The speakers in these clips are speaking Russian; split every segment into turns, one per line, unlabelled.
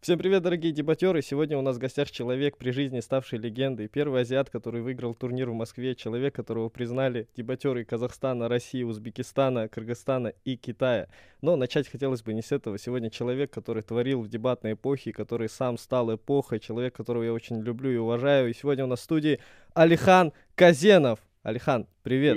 Всем привет, дорогие дебатеры! Сегодня у нас в гостях человек, при жизни ставший легендой, первый азиат, который выиграл турнир в Москве, человек, которого признали дебатеры Казахстана, России, Узбекистана, Кыргызстана и Китая. Но начать хотелось бы не с этого. Сегодня человек, который творил в дебатной эпохе, который сам стал эпохой, человек, которого я очень люблю и уважаю. И сегодня у нас в студии Алихан Казенов. Алихан, привет!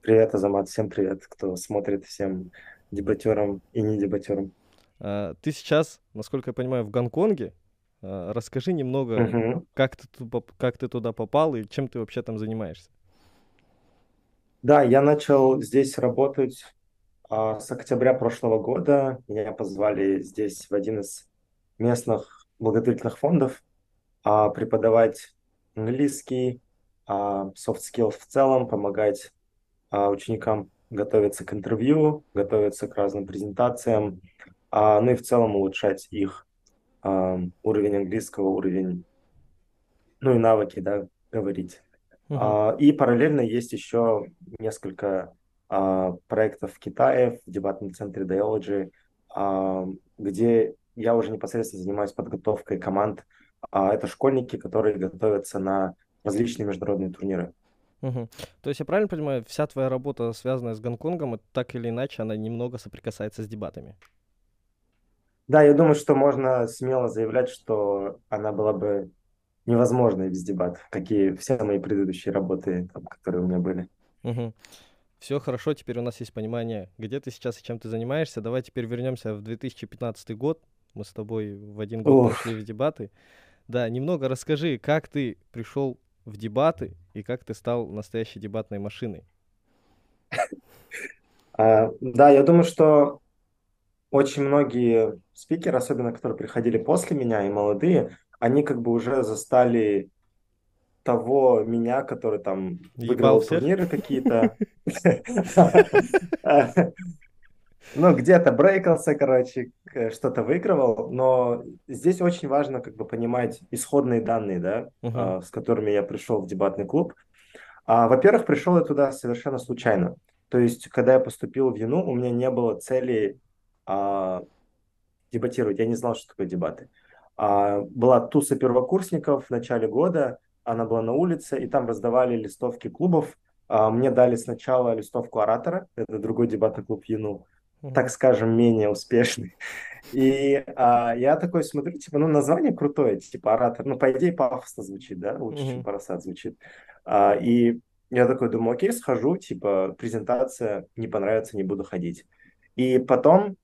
Привет, Азамат, всем привет, кто смотрит, всем дебатерам и не дебатерам.
А, ты сейчас, насколько я понимаю, в Гонконге. А, расскажи немного,
Мгм.
как ты, как ты туда попал и чем ты вообще там занимаешься.
Да, я начал здесь работать а, с октября прошлого года. Меня позвали здесь в один из местных благотворительных фондов а, преподавать английский, а, soft skills в целом, помогать а, ученикам готовиться к интервью, готовиться к разным презентациям, а, ну и в целом улучшать их а, уровень английского, уровень, ну и навыки, да, говорить.
Мгм.
А, И параллельно есть еще несколько а, проектов в Китае, в дебатном центре Dialogy, а, где я уже непосредственно занимаюсь подготовкой команд. А, Это школьники, которые готовятся на различные международные турниры.
Мгм. То есть я правильно понимаю, вся твоя работа, связанная с Гонконгом, так или иначе, она немного соприкасается с дебатами?
Да, я думаю, что можно смело заявлять, что она была бы невозможной без дебатов, какие все мои предыдущие работы, там, которые у меня были.
Все хорошо, теперь у нас есть понимание, где ты сейчас и чем ты занимаешься. Давай теперь вернемся в 2015 год. Мы с тобой в один год
Ух.
пошли в дебаты. Да, немного расскажи, как ты пришел в дебаты и как ты стал настоящей дебатной машиной.
А, Да, я думаю, что очень многие спикеры, особенно которые приходили после меня и молодые, они как бы уже застали того меня, который там выиграл турниры какие-то. Ну, где-то брейкался, короче, что-то выигрывал, но здесь очень важно как бы понимать исходные данные, да, а, с которыми я пришел в дебатный клуб. А, Во-первых, пришел я туда совершенно случайно. То есть, когда я поступил в ЮНУ, у меня не было цели а, дебатировать. Я не знал, что такое дебаты. А, была туса первокурсников в начале года, она была на улице, и там раздавали листовки клубов. А, мне дали сначала листовку оратора, это другой дебатный клуб ЮНУ, так скажем, менее успешный. И а, я такой смотрю, типа, ну, название крутое, типа, оратор. Ну, по идее, пафосно звучит, да, лучше, чем
Мгм.
парасат звучит. А, и я такой думаю, окей, схожу, типа, презентация, не понравится, не буду ходить. И потом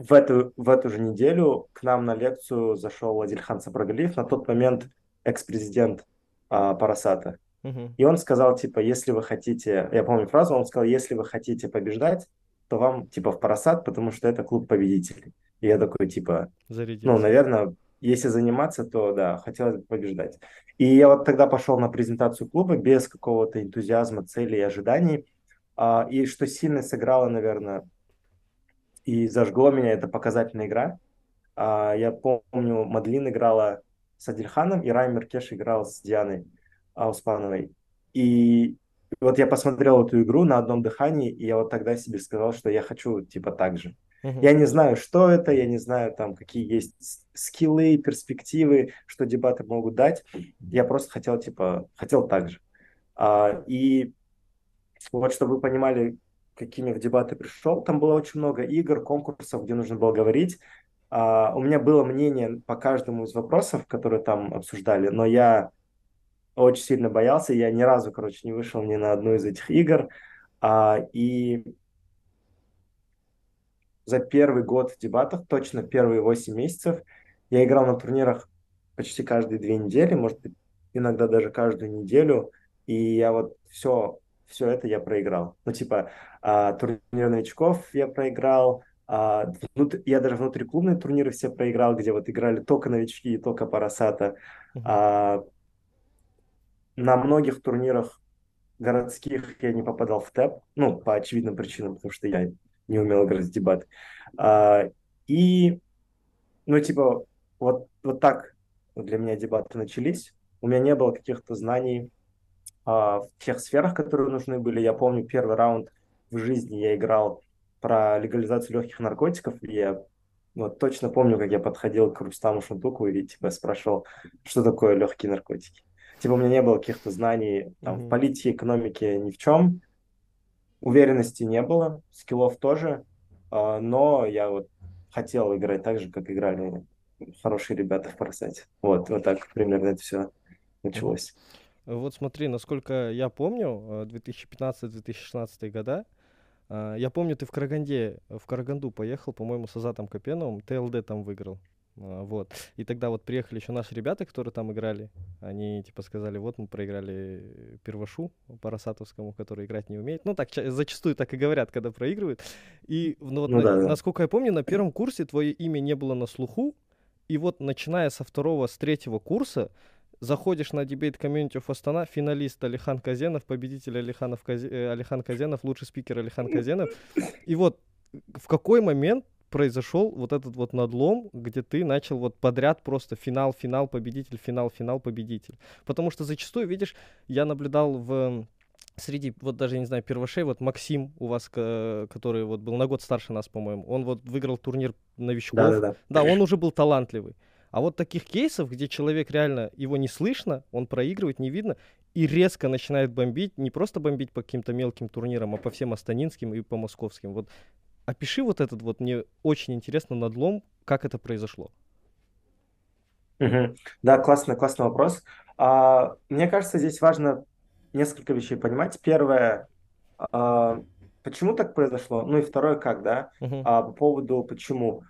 в эту, в эту же неделю к нам на лекцию зашел Адильхан Сабрагалиев, на тот момент экс-президент а, Парасата.
Мгм.
И он сказал, типа, если вы хотите, я помню фразу, он сказал, если вы хотите побеждать, то вам, типа, в Парасат, потому что это клуб победителей. И я такой, типа, ну,
Зарядился.
наверное, если заниматься, то, да, хотелось бы побеждать. И я вот тогда пошел на презентацию клуба без какого-то энтузиазма, цели и ожиданий. А, И что сильно сыграло, наверное, и зажгло меня, это показательная игра. А, Я помню, Мадлин играла с Адильханом, и Раймер Кеш играл с Дианой Ауспановой. И вот я посмотрел эту игру на одном дыхании, и я вот тогда себе сказал, что я хочу типа так же. Я не знаю, что это, я не знаю, там, какие есть скиллы, перспективы, что дебаты могут дать. Я просто хотел, типа, хотел так же. А, и вот, чтобы вы понимали, какими в дебаты пришел, там было очень много игр, конкурсов, где нужно было говорить. А, у меня было мнение по каждому из вопросов, которые там обсуждали, но я очень сильно боялся, я ни разу, короче, не вышел ни на одну из этих игр. А, и за первый год в дебатах, точно первые 8 месяцев, я играл на турнирах почти каждые две недели, может быть, иногда даже каждую неделю, и я вот все, все это я проиграл. Ну, типа, а, турнир новичков я проиграл, а, внут- я даже внутриклубные турниры все проиграл, где вот играли только новички и только Парасата.
Мгм.
А, на многих турнирах городских я не попадал в ТЭП, ну, по очевидным причинам, потому что я не умел играть в дебат. А, и, ну, типа, вот, вот так для меня дебаты начались. У меня не было каких-то знаний в тех сферах, которые нужны были. Я помню первый раунд в жизни я играл про легализацию легких наркотиков, и я Вот точно помню, как я подходил к Рустаму Шантуку и типа спрашивал, что такое легкие наркотики. Типа у меня не было каких-то знаний там, в
Мгм.
политике, экономике, ни в чем. Уверенности не было, скиллов тоже. А, но я вот хотел играть так же, как играли хорошие ребята в Парасете. Вот, вот так примерно это все началось.
Вот смотри, насколько я помню, э, 2015-2016 года, а, я помню, ты в Караганде, в Караганду поехал, по-моему, с Азатом Капеновым, ТЛД там выиграл. А, Вот. И тогда вот приехали еще наши ребята, которые там играли. Они типа сказали, вот мы проиграли Первошу Парасатовскому, который играть не умеет. Ну, так ча- зачастую так и говорят, когда проигрывают. И ну, вот,
Ну
на-
да, да.
насколько я помню, на первом курсе твое имя не было на слуху. И вот начиная со второго, с третьего курса, заходишь на дебейт комьюнити of Астана, финалист Алихан Казенов, победитель Алиханов Казе- э, Алихан Казенов, лучший спикер Алихан Казенов. И вот в какой момент произошел вот этот вот надлом, где ты начал вот подряд просто финал, финал, победитель, финал, финал, победитель. Потому что зачастую, видишь, я наблюдал в среди, вот даже, не знаю, первошей, вот Максим у вас, который вот был на год старше нас, по-моему, он вот выиграл турнир новичков.
Да-да-да.
Да, он уже был талантливый. А вот таких кейсов, где человек реально, его не слышно, он проигрывает, не видно, и резко начинает бомбить, не просто бомбить по каким-то мелким турнирам, а по всем астанинским и по московским. Вот опиши вот этот вот, мне очень интересно надлом, как это произошло.
Да, классный, классный вопрос. А, мне кажется, здесь важно несколько вещей понимать. Первое, а, почему так произошло? Ну и второе, как, да?
Мгм.
А, по поводу почему.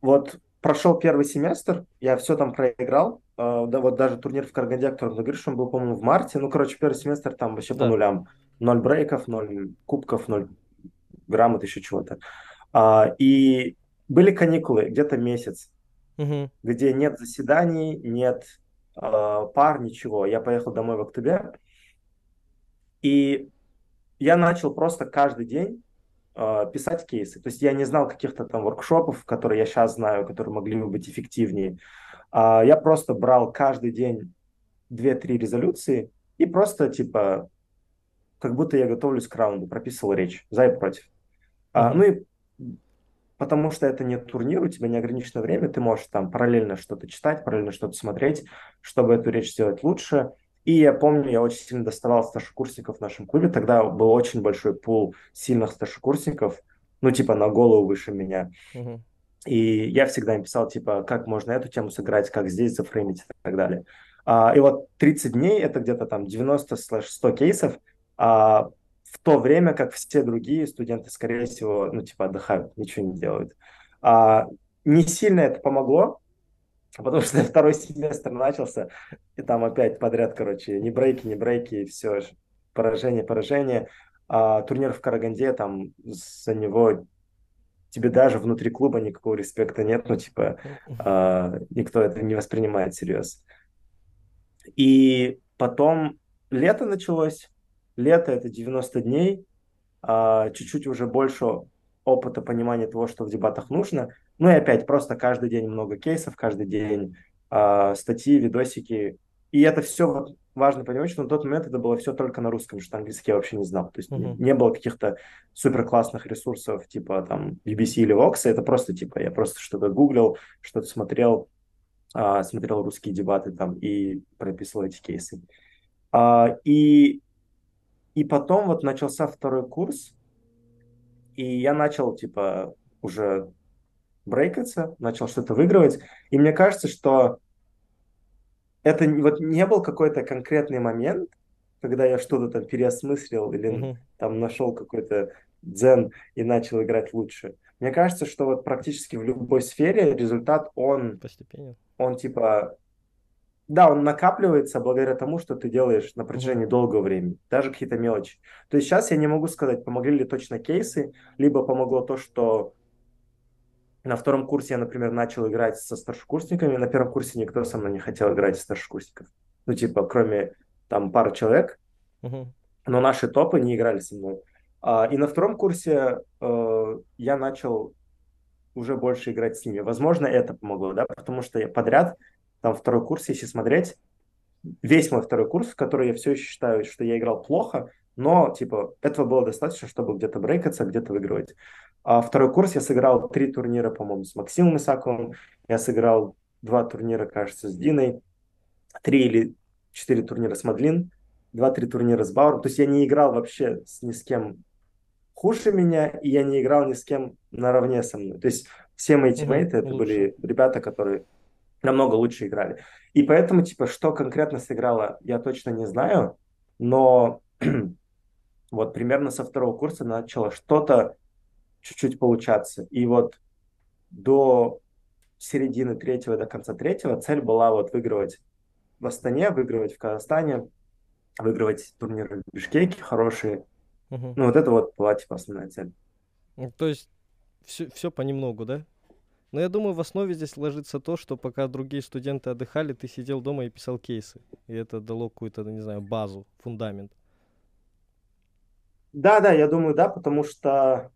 Вот прошел первый семестр, я все там проиграл. А, да, вот даже турнир в Караганде, о котором ты говоришь, он был, по-моему, в марте. Ну, короче, первый семестр там вообще по
Да.
нулям. Ноль брейков, ноль кубков, ноль грамот, еще чего-то. А, и были каникулы, где-то месяц
Мгм.
где нет заседаний, нет э, пар, ничего. Я поехал домой в октябре, и я начал просто каждый день э, писать кейсы. То есть я не знал каких-то там воркшопов, которые я сейчас знаю, которые могли бы быть эффективнее. А я просто брал каждый день две-три резолюции и просто типа как будто я готовлюсь к раунду, прописывал речь за и против. А,
Мгм.
ну и потому что это не турнир, у тебя неограниченное время, ты можешь там параллельно что-то читать, параллельно что-то смотреть, чтобы эту речь сделать лучше. И я помню, я очень сильно доставал старшекурсников в нашем клубе. Тогда был очень большой пул сильных старшекурсников, ну, типа на голову выше меня.
Мгм.
И я всегда им писал, типа, как можно эту тему сыграть, как здесь зафреймить и так далее. А, и вот 30 дней, это где-то там 90-100 кейсов, а, в то время как все другие студенты, скорее всего, ну, типа, отдыхают, ничего не делают. А, не сильно это помогло, потому что второй семестр начался, и там опять подряд, короче, не брейки, не брейки, и все, поражение, поражение. А, турнир в Караганде, там за него тебе даже внутри клуба никакого респекта нет, ну, типа, а, никто это не воспринимает всерьез. И потом лето началось, лето это 90 дней, а, чуть-чуть уже больше опыта, понимания того, что в дебатах нужно. Ну и опять просто каждый день много кейсов, каждый день а, статьи, видосики. И это все важно понимать, что на тот момент это было все только на русском, что английский я вообще не знал. То есть не,
Мгм.
не было каких-то супер классных ресурсов типа там BBC или Vox. Это просто типа я просто что-то гуглил, что-то смотрел, а, смотрел русские дебаты там и прописывал эти кейсы. А, и, и потом вот начался второй курс, и я начал, типа, уже брейкаться, начал что-то выигрывать. И мне кажется, что это вот не был какой-то конкретный момент, когда я что-то там переосмыслил или
Мгм.
там нашел какой-то дзен и начал играть лучше. Мне кажется, что вот практически в любой сфере результат, он,
Постепенно.
он типа, да, он накапливается благодаря тому, что ты делаешь на протяжении долгого времени, даже какие-то мелочи. То есть сейчас я не могу сказать, помогли ли точно кейсы, либо помогло то, что на втором курсе я, например, начал играть со старшекурсниками. На первом курсе никто со мной не хотел играть из старшекурсников. Ну, типа, кроме там пары человек,
Мгм.
но наши топы не играли со мной. А, и на втором курсе э, я начал уже больше играть с ними. Возможно, это помогло, да, потому что я подряд, там второй курс, если смотреть, весь мой второй курс, в который я все еще считаю, что я играл плохо, но, типа, этого было достаточно, чтобы где-то брейкаться, где-то выигрывать. А второй курс я сыграл три турнира, по-моему, с Максимом Исаковым. Я сыграл два турнира, кажется, с Диной. Три или четыре турнира с Мадлин. Два-три турнира с Бауэром. То есть я не играл вообще с, ни с кем хуже меня, и я не играл ни с кем наравне со мной. То есть все мои тиммейты, это лучше. были ребята, которые намного лучше играли. И поэтому, типа, что конкретно сыграло, я точно не знаю, но вот примерно со второго курса начало что-то чуть-чуть получаться. И вот до середины третьего, до конца третьего цель была вот выигрывать в Астане, выигрывать в Казахстане, выигрывать турниры в Бишкеке хорошие. Угу. Ну, вот это вот была, типа, основная цель.
То есть все, все понемногу, да? Но я думаю, в основе здесь ложится то, что пока другие студенты отдыхали, ты сидел дома и писал кейсы. И это дало какую-то, не знаю, базу, фундамент.
Да, да, я думаю, да, потому что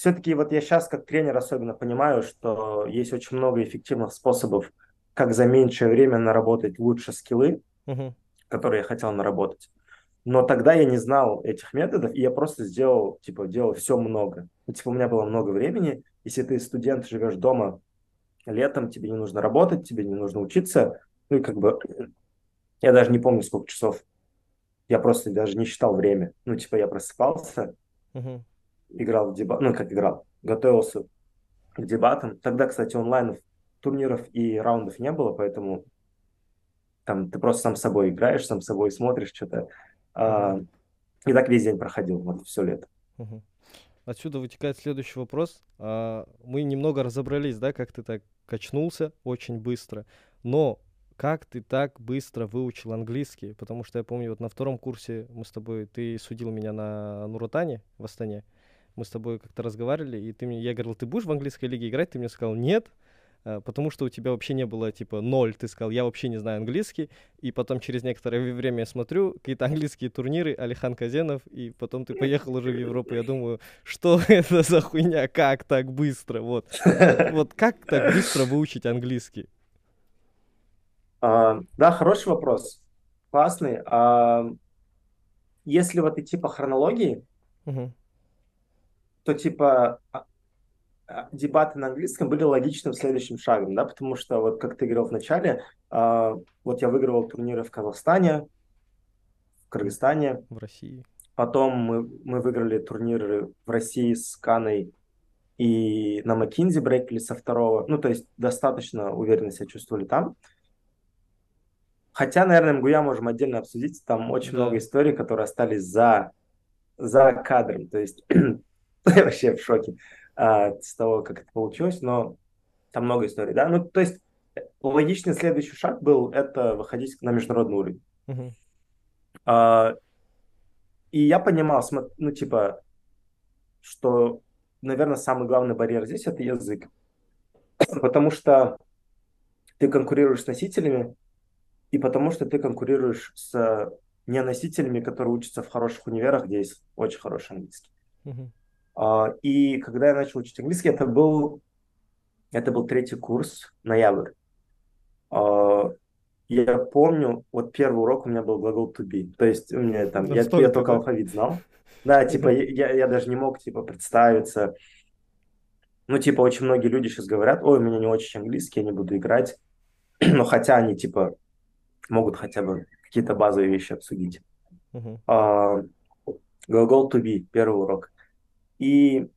все-таки вот я сейчас как тренер особенно понимаю, что есть очень много эффективных способов, как за меньшее время наработать лучше скиллы, угу. которые я хотел наработать. Но тогда я не знал этих методов, и я просто сделал, типа, делал все много. Ну, типа, у меня было много времени. Если ты студент, живешь дома летом, тебе не нужно работать, тебе не нужно учиться. Ну и как бы, я даже не помню, сколько часов. Я просто даже не считал время. Ну, типа, я просыпался, uh-huh. Играл в дебат, ну, как играл, готовился к дебатам. Тогда, кстати, онлайнов, турниров и раундов не было, поэтому там ты просто сам с собой играешь, сам с собой смотришь что-то. А, и так весь день проходил, вот все лето.
Отсюда вытекает следующий вопрос. А, мы немного разобрались, да, как ты так качнулся очень быстро, но как ты так быстро выучил английский? Потому что я помню, вот на втором курсе мы с тобой, ты судил меня на Нуротане в Астане, мы с тобой как-то разговаривали, и ты мне, я говорил, ты будешь в английской лиге играть? Ты мне сказал, нет, Э, потому что у тебя вообще не было, типа, ноль, ты сказал, я вообще не знаю английский, и потом через некоторое время я смотрю какие-то английские турниры, Алихан Казенов, и потом ты поехал уже в Европу, я думаю, что это за хуйня, как так быстро, вот. Вот как так быстро выучить английский?
А, да, хороший вопрос, классный. А, если вот идти по хронологии, угу. То типа а, а, дебаты на английском были логичным следующим шагом, да, потому что, вот как ты говорил в начале, э, вот я выигрывал турниры в Казахстане, в Кыргызстане.
В России.
Потом мы, мы выиграли турниры в России с Каной и на Макинзи брейкли со второго. Ну, то есть достаточно уверенно себя чувствовали там. Хотя, наверное, МГУЯ можем отдельно обсудить. Там очень да. много историй, которые остались за, за кадром. То есть я вообще в шоке а, с того, как это получилось, но там много историй, да. Ну, то есть логичный следующий шаг был это выходить на международный уровень. Uh-huh. А, и я понимал, ну, типа, что, наверное, самый главный барьер здесь это язык. Потому что ты конкурируешь с носителями, и потому что ты конкурируешь с не носителями, которые учатся в хороших универах, где есть очень хороший английский. Uh-huh. А, и когда я начал учить английский, это был, это был третий курс, ноябрь. А, я помню, вот первый урок у меня был глагол to be. То есть у меня там, я, я только алфавит знал. Да, типа, я, я даже не мог, типа, представиться. Ну, типа, очень многие люди сейчас говорят, ой, у меня не очень английский, я не буду играть. Но хотя они, типа, могут хотя бы какие-то базовые вещи обсудить. Uh-huh. А, глагол to be, первый урок. И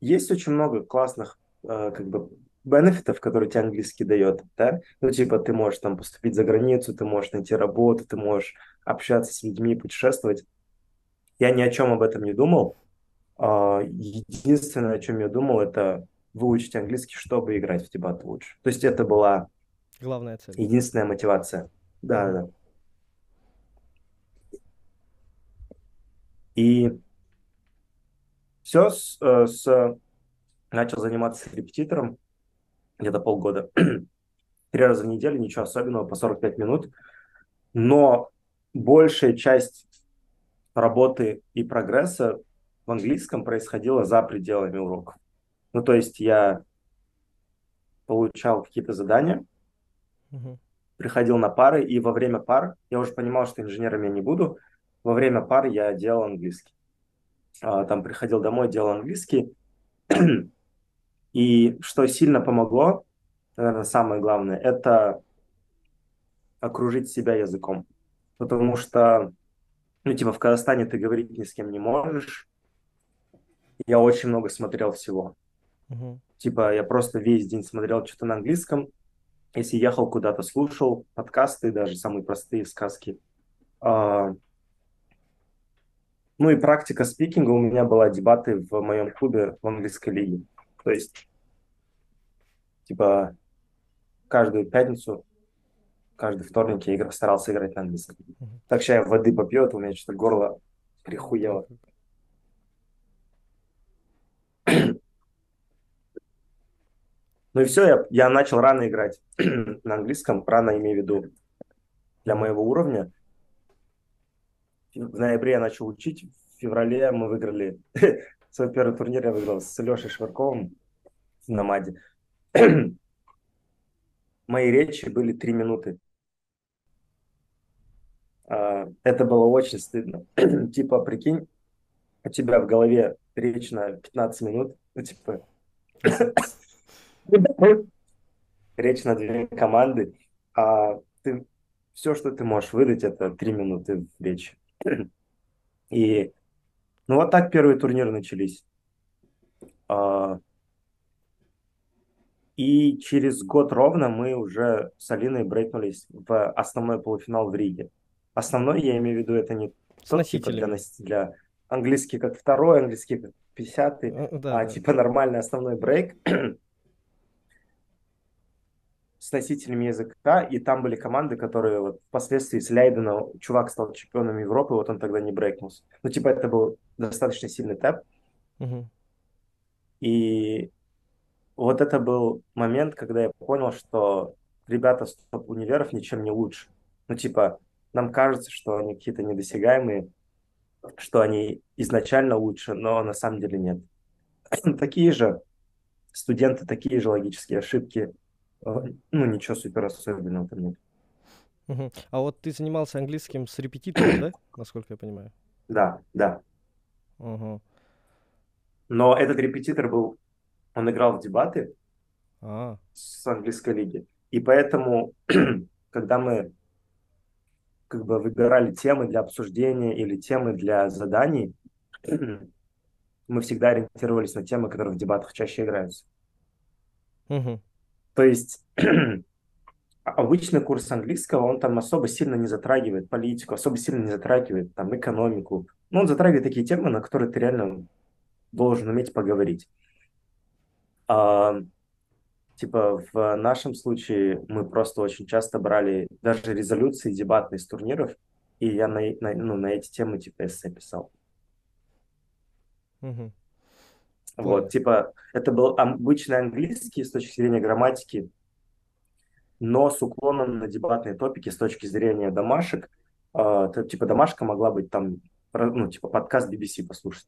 есть очень много классных э, как бы бенефитов, которые тебе английский дает, да? Ну, типа, ты можешь там поступить за границу, ты можешь найти работу, ты можешь общаться с людьми, путешествовать. Я ни о чем об этом не думал. А, единственное, о чем я думал, это выучить английский, чтобы играть в дебаты лучше. То есть это была
главная цель.
Единственная мотивация. Да, да. И все, с, э, с, начал заниматься репетитором где-то полгода. Три раза в неделю, ничего особенного, по 45 минут. Но большая часть работы и прогресса в английском происходила за пределами уроков. Ну, то есть я получал какие-то задания, угу. приходил на пары, и во время пар, я уже понимал, что инженером я не буду, во время пар я делал английский. А, там приходил домой, делал английский. И что сильно помогло, наверное, самое главное, это окружить себя языком. Потому что, ну, типа, в Казахстане ты говорить ни с кем не можешь. Я очень много смотрел всего.
Мгм.
Типа, я просто весь день смотрел что-то на английском. Если ехал куда-то, слушал подкасты, даже самые простые сказки. А, ну и практика спикинга у меня была дебаты в моем клубе в английской лиге. То есть, типа, каждую пятницу, каждый вторник я игр- старался играть на английском. Так что я воды попью, а то у меня что-то горло прихуело. Ну и все, я, я начал рано играть на английском, рано имею в виду для моего уровня. В ноябре я начал учить, в феврале мы выиграли свой первый турнир, я выиграл с Лешей Шварковым в Намаде. Мои речи были три минуты. А, Это было очень стыдно. Типа, прикинь, у тебя в голове речь на 15 минут, ну, типа, речь на две команды, а ты все, что ты можешь выдать, это три минуты речи. И ну вот так первые турниры начались. А, И через год ровно мы уже с Алиной брейкнулись в основной полуфинал в Риге. Основной, я имею в виду, это не тот типа для, для английский как второй, английский как пятидесятый,
Э, Да,
а
да.
типа нормальный основной брейк с носителями языка, и там были команды, которые вот впоследствии с Лейдена чувак стал чемпионом Европы, вот он тогда не брейкнулся. Ну, типа, это был достаточно сильный тэп,
Мгм.
и вот это был момент, когда я понял, что ребята с топ-универов ничем не лучше. Ну, типа, нам кажется, что они какие-то недосягаемые, что они изначально лучше, но на самом деле нет. Такие же студенты, такие же логические ошибки. Э, Ну, ничего супер особенного там нет.
Мгм. А вот ты занимался английским с репетитором, да? Насколько я понимаю.
Да, да.
Ага.
Но этот репетитор был, он играл в дебаты
А,
с английской лиги. И поэтому, когда мы как бы выбирали темы для обсуждения или темы для заданий, мы всегда ориентировались на темы, которые в дебатах чаще играются.
Мгм.
То есть обычный курс английского, он там особо сильно не затрагивает политику, особо сильно не затрагивает там экономику. Ну, он затрагивает такие темы, на которые ты реально должен уметь поговорить. А, типа в нашем случае мы просто очень часто брали даже резолюции дебатные турниров, и я на, на- ну, на эти темы типа эссе писал.
Мгм.
Вот, типа, это был обычный английский с точки зрения грамматики, но с уклоном на дебатные топики с точки зрения домашек. То, типа, домашка могла быть там, ну, типа, подкаст BBC послушать,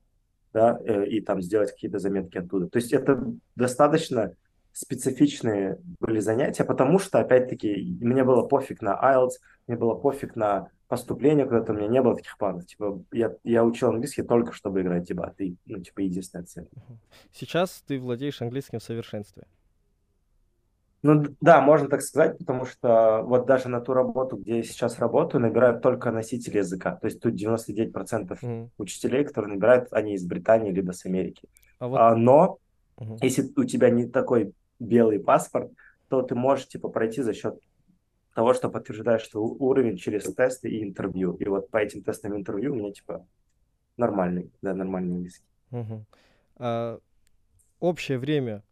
да, э, и там сделать какие-то заметки оттуда. То есть это достаточно специфичные были занятия, потому что, опять-таки, мне было пофиг на IELTS, мне было пофиг на поступление куда-то, у меня не было таких планов. Типа, я, я учил английский только, чтобы играть дебаты. И, Ну, типа, единственная цель.
Сейчас ты владеешь английским в совершенстве.
Ну да, можно так сказать, потому что вот даже на ту работу, где я сейчас работаю, набирают только носители языка. То есть тут 99%
Мгм.
учителей, которые набирают, они из Британии либо с Америки.
А вот...
А, но
Мгм.
если у тебя не такой белый паспорт, то ты можешь типа пройти за счет того, что подтверждаешь что уровень через тесты и интервью. И вот по этим тестам и интервью у меня типа нормальный, да, нормальный английский.
Мгм. А общее время,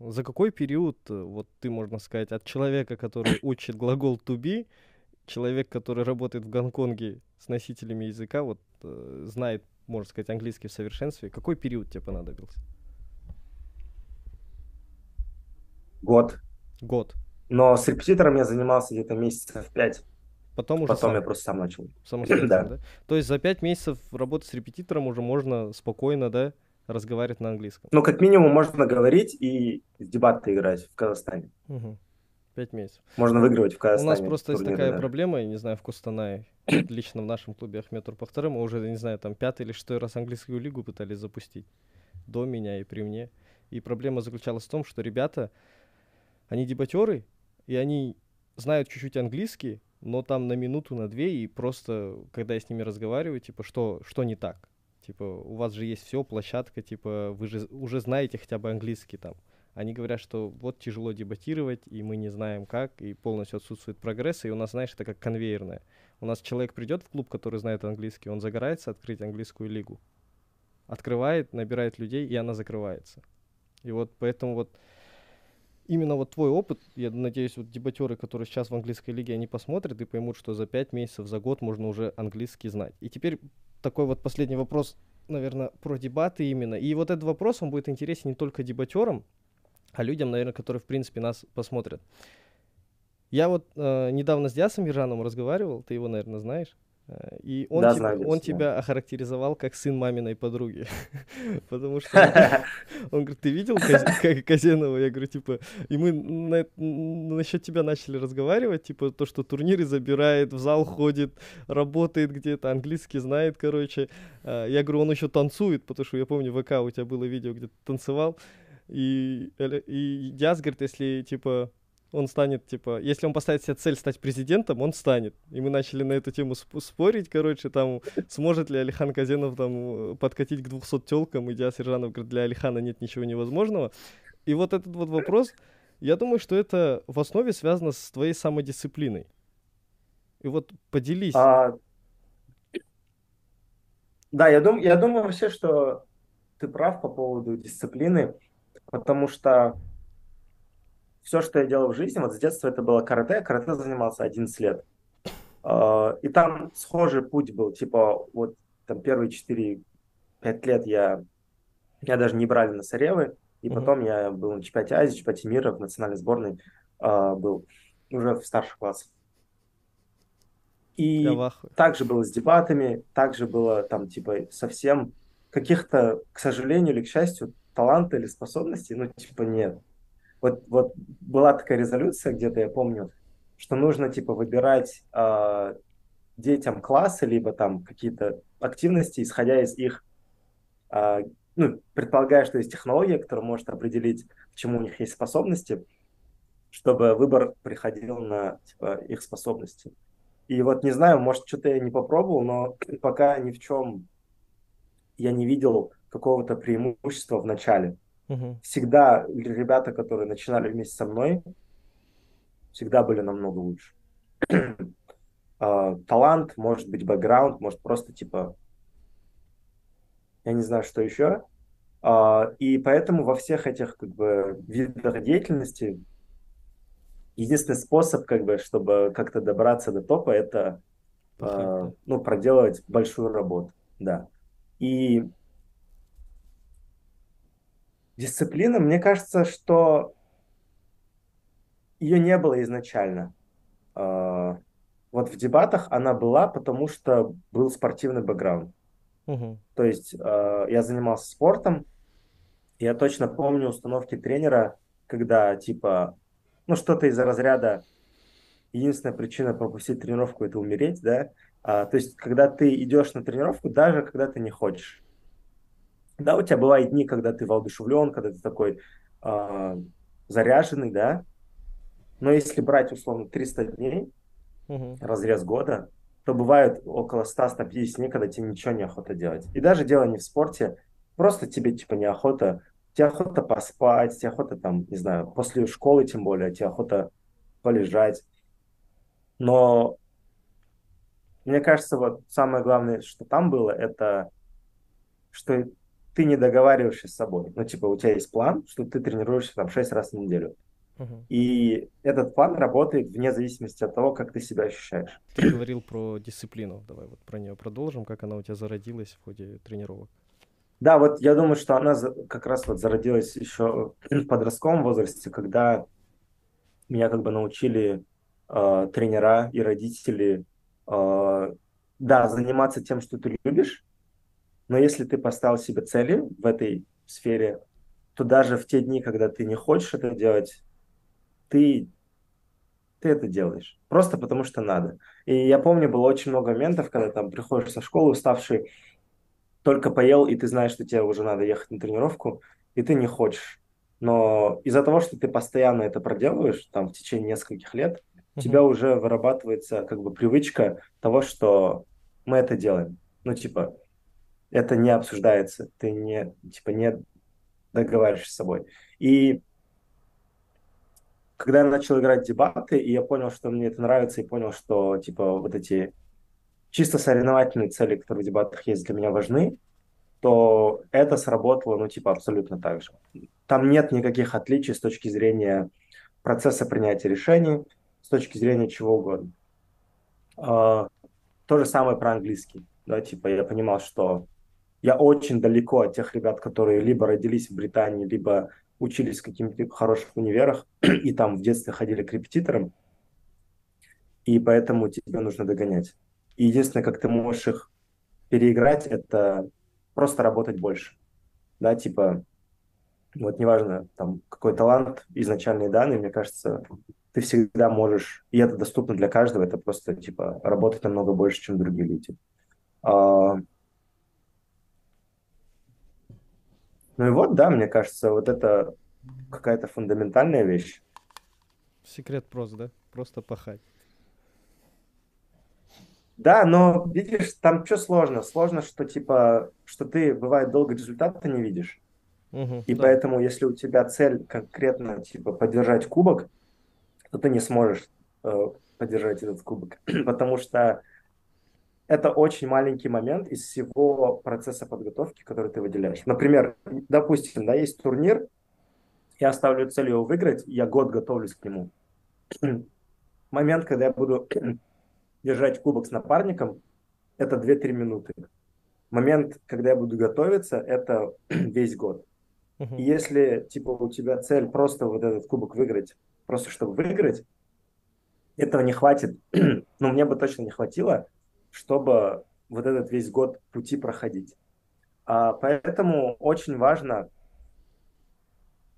за какой период, э, вот ты, можно сказать, от человека, который учит глагол to be, человек, который работает в Гонконге с носителями языка, вот э, знает, можно сказать, английский в совершенстве, какой период тебе понадобился?
Год.
Год.
Но с репетитором я занимался где-то месяцев пять.
Потом уже
Потом
сам,
я просто сам начал.
самостоятельно,
да.
да? То есть за пять месяцев работы с репетитором уже можно спокойно, да, разговаривать на английском.
Ну, как минимум, можно говорить и в дебаты играть в Казахстане.
Мгм. Пять месяцев.
Можно выигрывать в Казахстане.
У нас просто
турниры,
есть такая
да.
проблема, я не знаю, в Кустанае, лично в нашем клубе Ахмед Турпахтары, мы уже, не знаю, там пятый или шестой раз английскую лигу пытались запустить. До меня и при мне. И проблема заключалась в том, что ребята, они дебатеры, и они знают чуть-чуть английский, но там на минуту, на две, и просто, когда я с ними разговариваю, типа, что, что не так? Типа, у вас же есть все, площадка, типа, вы же уже знаете хотя бы английский там. Они говорят, что вот тяжело дебатировать, и мы не знаем как, и полностью отсутствует прогресс, и у нас, знаешь, это как конвейерное. У нас человек придет в клуб, который знает английский, он загорается открыть английскую лигу. Открывает, набирает людей, и она закрывается. И вот поэтому вот именно вот твой опыт, я надеюсь, вот дебатеры, которые сейчас в английской лиге, они посмотрят и поймут, что за пять месяцев, за год можно уже английский знать. И теперь такой вот последний вопрос, наверное, про дебаты именно. И вот этот вопрос, он будет интересен не только дебатерам, а людям, наверное, которые, в принципе, нас посмотрят. Я вот э, недавно с Диасом Ержановым разговаривал, ты его, наверное, знаешь. Э, и он,
Да,
тебя,
знаю
он тебя охарактеризовал как сын маминой подруги. Потому что он говорит, ты видел Казенова? Я говорю, типа, и мы насчет тебя начали разговаривать, типа, то, что турниры забирает, в зал ходит, работает где-то, английский знает, короче. А, Я говорю, он еще танцует, потому что я помню, в ВК у тебя было видео, где ты танцевал. И, Эля- и Диас говорит, если, типа, он станет, типа, если он поставит себе цель стать президентом, он станет. И мы начали на эту тему сп- спорить, короче, там, сможет ли Алихан Казенов там э, подкатить к 200 телкам, и Диас Ержанов говорит, для Алихана нет ничего невозможного. И вот этот вот вопрос, я думаю, что это в основе связано с твоей самодисциплиной. И вот поделись.
А, да, я, дум, я думаю вообще, что ты прав по поводу дисциплины, потому что все, что я делал в жизни, вот с детства это было карате, карате занимался 11 лет. А, И там схожий путь был, типа, вот там первые 4-5 лет я, я даже не брали на соревы, и
Мгм.
потом я был на чемпионате Азии, чемпионате мира, в национальной сборной а, был уже в старших классах. И также было с дебатами, также было там типа совсем каких-то, к сожалению или к счастью, таланта или способностей, ну типа нет. Вот, вот была такая резолюция где-то, я помню, что нужно типа выбирать а, детям классы, либо там какие-то активности, исходя из их, а, ну, предполагая, что есть технология, которая может определить, к чему у них есть способности, чтобы выбор приходил на типа, их способности. И вот не знаю, может, что-то я не попробовал, но пока ни в чем я не видел какого-то преимущества в начале.
Мгм.
Всегда ребята, которые начинали вместе со мной, всегда были намного лучше. А, Талант, может быть, бэкграунд, может просто типа, я не знаю, что еще. А, И поэтому во всех этих как бы видах деятельности единственный способ, как бы, чтобы как-то добраться до топа, это э, ну, проделывать большую работу, да. И дисциплина, мне кажется, что ее не было изначально. Э, Вот в дебатах она была, потому что был спортивный бэкграунд.
Мгм.
То есть э, я занимался спортом, я точно помню установки тренера, когда типа, ну что-то из-за разряда единственная причина пропустить тренировку это умереть, да. А, то есть, когда ты идешь на тренировку, даже когда ты не хочешь. Да, у тебя бывают дни, когда ты воодушевлен, когда ты такой а, заряженный, да. Но если брать условно 300 дней,
Мгм.
разрез года, то бывает около 100-150 дней, когда тебе ничего не охота делать. И даже дело не в спорте, просто тебе типа неохота, тебе охота поспать, тебе охота там, не знаю, после школы тем более, тебе охота полежать. Но мне кажется, вот самое главное, что там было, это что ты не договариваешься с собой. Ну, типа, у тебя есть план, что ты тренируешься там 6 раз в неделю. И этот план работает вне зависимости от того, как ты себя ощущаешь.
Ты говорил про дисциплину. Давай вот про нее продолжим. Как она у тебя зародилась в ходе тренировок?
Да, вот я думаю, что она как раз вот зародилась еще в подростковом возрасте, когда меня как бы научили э, тренера и родители, э, да, заниматься тем, что ты любишь, но если ты поставил себе цели в этой сфере, то даже в те дни, когда ты не хочешь это делать, ты ты это делаешь. Просто потому что надо. И я помню, было очень много моментов, когда там приходишь со школы уставший, только поел, и ты знаешь, что тебе уже надо ехать на тренировку, и ты не хочешь. Но из-за того, что ты постоянно это проделываешь, там, в течение нескольких лет, у тебя уже вырабатывается как бы привычка того, что мы это делаем. Ну, типа, это не обсуждается, ты не, типа, не договариваешься с собой. И когда я начал играть дебаты, и я понял, что мне это нравится, и понял, что, типа, вот эти чисто соревновательные цели, которые в дебатах есть, для меня важны, то это сработало, ну, типа, абсолютно так же. Там нет никаких отличий с точки зрения процесса принятия решений, с точки зрения чего угодно. А, то же самое про английский. Да, типа, я понимал, что я очень далеко от тех ребят, которые либо родились в Британии, либо учились в каких-то хороших универах и там в детстве ходили к репетиторам, и поэтому тебе нужно догонять. И единственное, как ты можешь их переиграть, это просто работать больше. Да, типа, вот неважно, там, какой талант, изначальные данные, мне кажется, ты всегда можешь, и это доступно для каждого, это просто, типа, работать намного больше, чем другие люди. А... Ну и вот, да, мне кажется, вот это какая-то фундаментальная вещь.
Секрет просто, да? Просто пахать.
Да, но видишь, там что сложно? Сложно, что типа, что ты бывает долго результата не видишь. Угу, и да. поэтому, если у тебя цель конкретно типа поддержать кубок, то ты не сможешь э, поддержать этот кубок, потому что это очень маленький момент из всего процесса подготовки, который ты выделяешь. Например, допустим, да, есть турнир, я ставлю цель его выиграть, я год готовлюсь к нему. Момент, когда я буду держать кубок с напарником, это 2-3 минуты. Момент, когда я буду готовиться, это весь год. Uh-huh. И если, типа, у тебя цель просто вот этот кубок выиграть, просто чтобы выиграть, этого не хватит. ну, мне бы точно не хватило, чтобы вот этот весь год пути проходить. А, поэтому очень важно,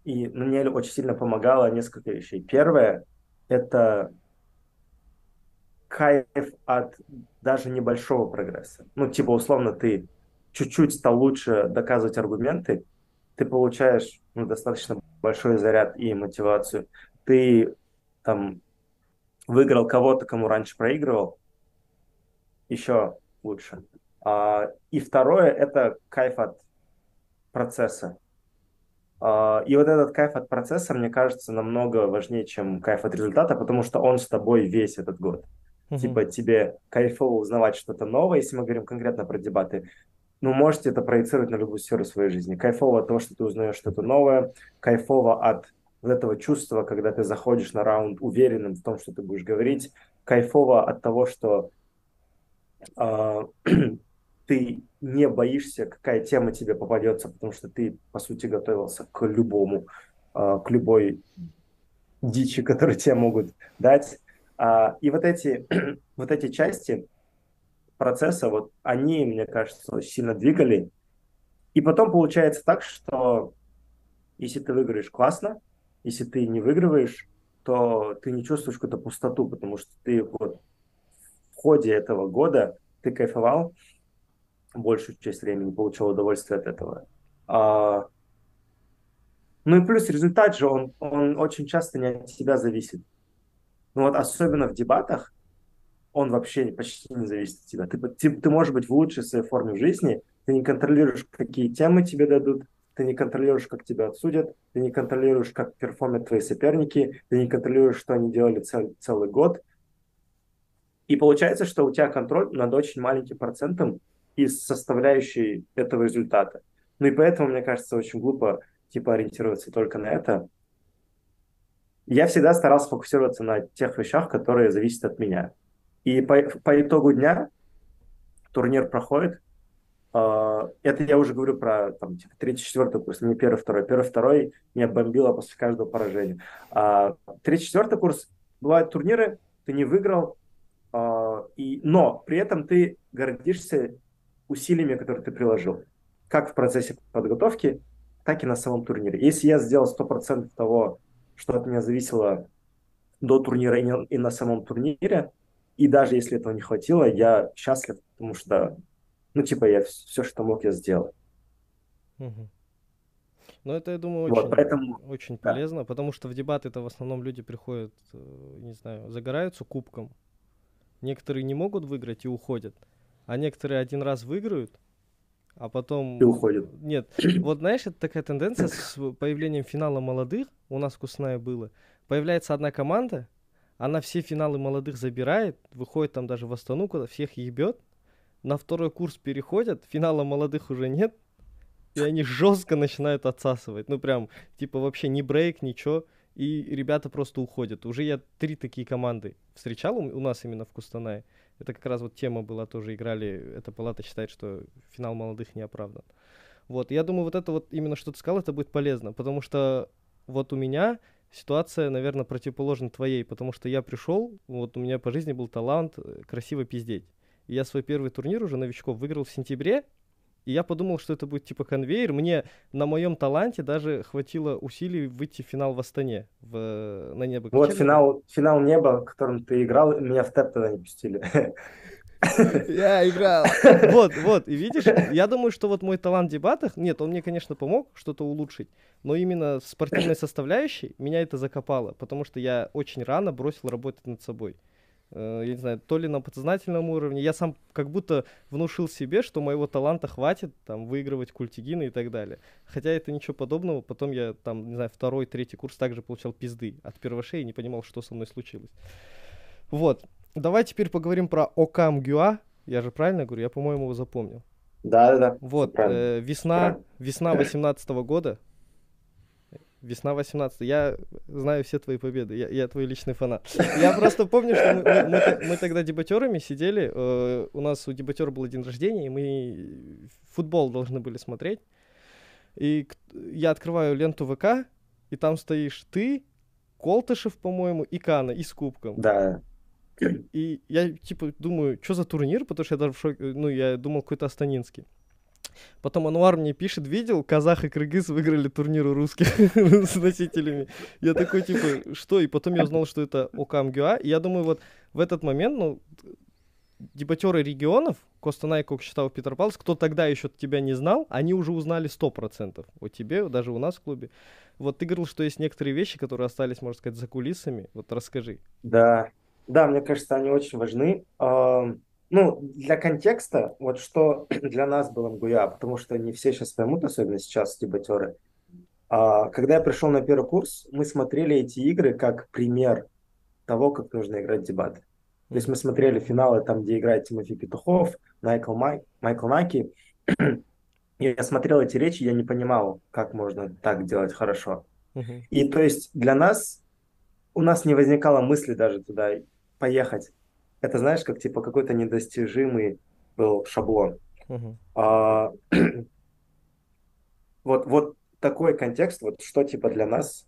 и мне очень сильно помогало несколько вещей. Первое – это кайф от даже небольшого прогресса. Ну, типа, условно, ты чуть-чуть стал лучше доказывать аргументы, ты получаешь ну, достаточно большой заряд и мотивацию. Ты там выиграл кого-то, кому раньше проигрывал, еще лучше. А, и второе – это кайф от процесса. А, и вот этот кайф от процесса, мне кажется, намного важнее, чем кайф от результата, потому что он с тобой весь этот год. Uh-huh. Типа тебе кайфово узнавать что-то новое, если мы говорим конкретно про дебаты. Ну, можете это проецировать на любую сферу своей жизни. Кайфово от того, что ты узнаешь что-то новое, кайфово от вот этого чувства, когда ты заходишь на раунд уверенным в том, что ты будешь говорить, кайфово от того, что ты не боишься, какая тема тебе попадется, потому что ты, по сути, готовился к любому, э, к любой дичи, которую тебе могут дать. А, и вот эти, вот эти части процесса, вот они, мне кажется, сильно двигали. И потом получается так, что если ты выиграешь классно, если ты не выигрываешь, то ты не чувствуешь какую-то пустоту, потому что ты вот в ходе этого года ты кайфовал большую часть времени, получал удовольствие от этого. А, ну и плюс результат же, он, он очень часто не от тебя зависит. Ну вот особенно в дебатах он вообще почти не зависит от тебя. Ты, ты, ты можешь быть в лучшей своей форме в жизни, ты не контролируешь, какие темы тебе дадут, ты не контролируешь, как тебя отсудят, ты не контролируешь, как перформят твои соперники, ты не контролируешь, что они делали цел, целый год. И получается, что у тебя контроль над очень маленьким процентом из составляющей этого результата. Ну и поэтому, мне кажется, очень глупо типа ориентироваться только на это, я всегда старался фокусироваться на тех вещах, которые зависят от меня. И по, по итогу дня турнир проходит. Uh, это я уже говорю про там, типа, третий, четвертый курс, не первый, второй. Первый, второй меня бомбило после каждого поражения. Третий, четвертый курс бывают турниры, ты не выиграл, и, но при этом ты гордишься усилиями, которые ты приложил. Как в процессе подготовки, так и на самом турнире. Если я сделал 100% того, что от меня зависело до турнира и, и на самом турнире. И даже если этого не хватило, я счастлив, потому что, ну, типа, я все, что мог, я сделал.
Угу. Ну, это, я думаю, очень, вот, поэтому, очень да. полезно, потому что в дебаты это в основном люди приходят, э, не знаю, загораются кубком. Некоторые не могут выиграть и уходят, а некоторые один раз выиграют, а потом...
И уходят.
Нет, вот знаешь, это такая тенденция с появлением финала молодых, у нас вкусная было, появляется одна команда, она все финалы молодых забирает, выходит там даже в Астану, куда всех ебет, на второй курс переходят, финала молодых уже нет, и они жестко начинают отсасывать. Ну, прям, типа, вообще ни брейк, ничего. И ребята просто уходят. Уже я три такие команды встречал у, нас именно в Кустанае. Это как раз вот тема была, тоже играли. Эта палата считает, что финал молодых не оправдан. Вот, я думаю, вот это вот именно что ты сказал, это будет полезно, потому что вот у меня ситуация, наверное, противоположна твоей, потому что я пришел, вот у меня по жизни был талант э, красиво пиздеть. И я свой первый турнир уже новичков выиграл в сентябре, и я подумал, что это будет типа конвейер. Мне на моем таланте даже хватило усилий выйти в финал в Астане, в, на небо.
Вот финал, финал неба, которым ты играл, меня в тэп тогда не пустили.
Я играл. Вот, вот, и видишь, я думаю, что вот мой талант в дебатах, нет, он мне, конечно, помог что-то улучшить, но именно в спортивной составляющей меня это закопало, потому что я очень рано бросил работать над собой. Э, я не знаю, то ли на подсознательном уровне. Я сам как будто внушил себе, что моего таланта хватит там выигрывать культигины и так далее. Хотя это ничего подобного. Потом я там, не знаю, второй, третий курс также получал пизды от первошей и не понимал, что со мной случилось. Вот. Давай теперь поговорим про Окам Гюа. Я же правильно говорю? Я, по-моему, его запомнил.
Да, да, да.
Вот, э, весна, правильно. весна 18 года. Весна 18. Я знаю все твои победы. Я, я твой личный фанат. Я просто помню, что мы, мы, мы, мы тогда дебатерами сидели. Э, у нас у дебатера был день рождения, и мы футбол должны были смотреть. И я открываю ленту ВК, и там стоишь ты, Колтышев, по-моему, и Кана, и с кубком.
Да.
И я, типа, думаю, что за турнир, потому что я даже в шоке, ну, я думал, какой-то астанинский. Потом Ануар мне пишет, видел, казах и кыргыз выиграли турнир у русских с носителями. Я такой, типа, что? И потом я узнал, что это Окам Гюа. И я думаю, вот в этот момент, ну, дебатеры регионов, Костанай, Кокшетау, Петропавловск, кто тогда еще тебя не знал, они уже узнали 100% о тебе, даже у нас в клубе. Вот ты говорил, что есть некоторые вещи, которые остались, можно сказать, за кулисами. Вот расскажи.
Да, да, мне кажется, они очень важны ну, для контекста, вот что для нас было МГУЯ, потому что не все сейчас поймут, особенно сейчас дебатеры. А, когда я пришел на первый курс, мы смотрели эти игры как пример того, как нужно играть дебаты. То есть мы смотрели финалы там, где играет Тимофей Петухов, Майкл, Май, Майкл Наки. я смотрел эти речи, я не понимал, как можно так делать хорошо. И то есть для нас, у нас не возникало мысли даже туда поехать это знаешь, как типа какой-то недостижимый был шаблон. Uh-huh. А, вот, вот такой контекст, вот что типа для нас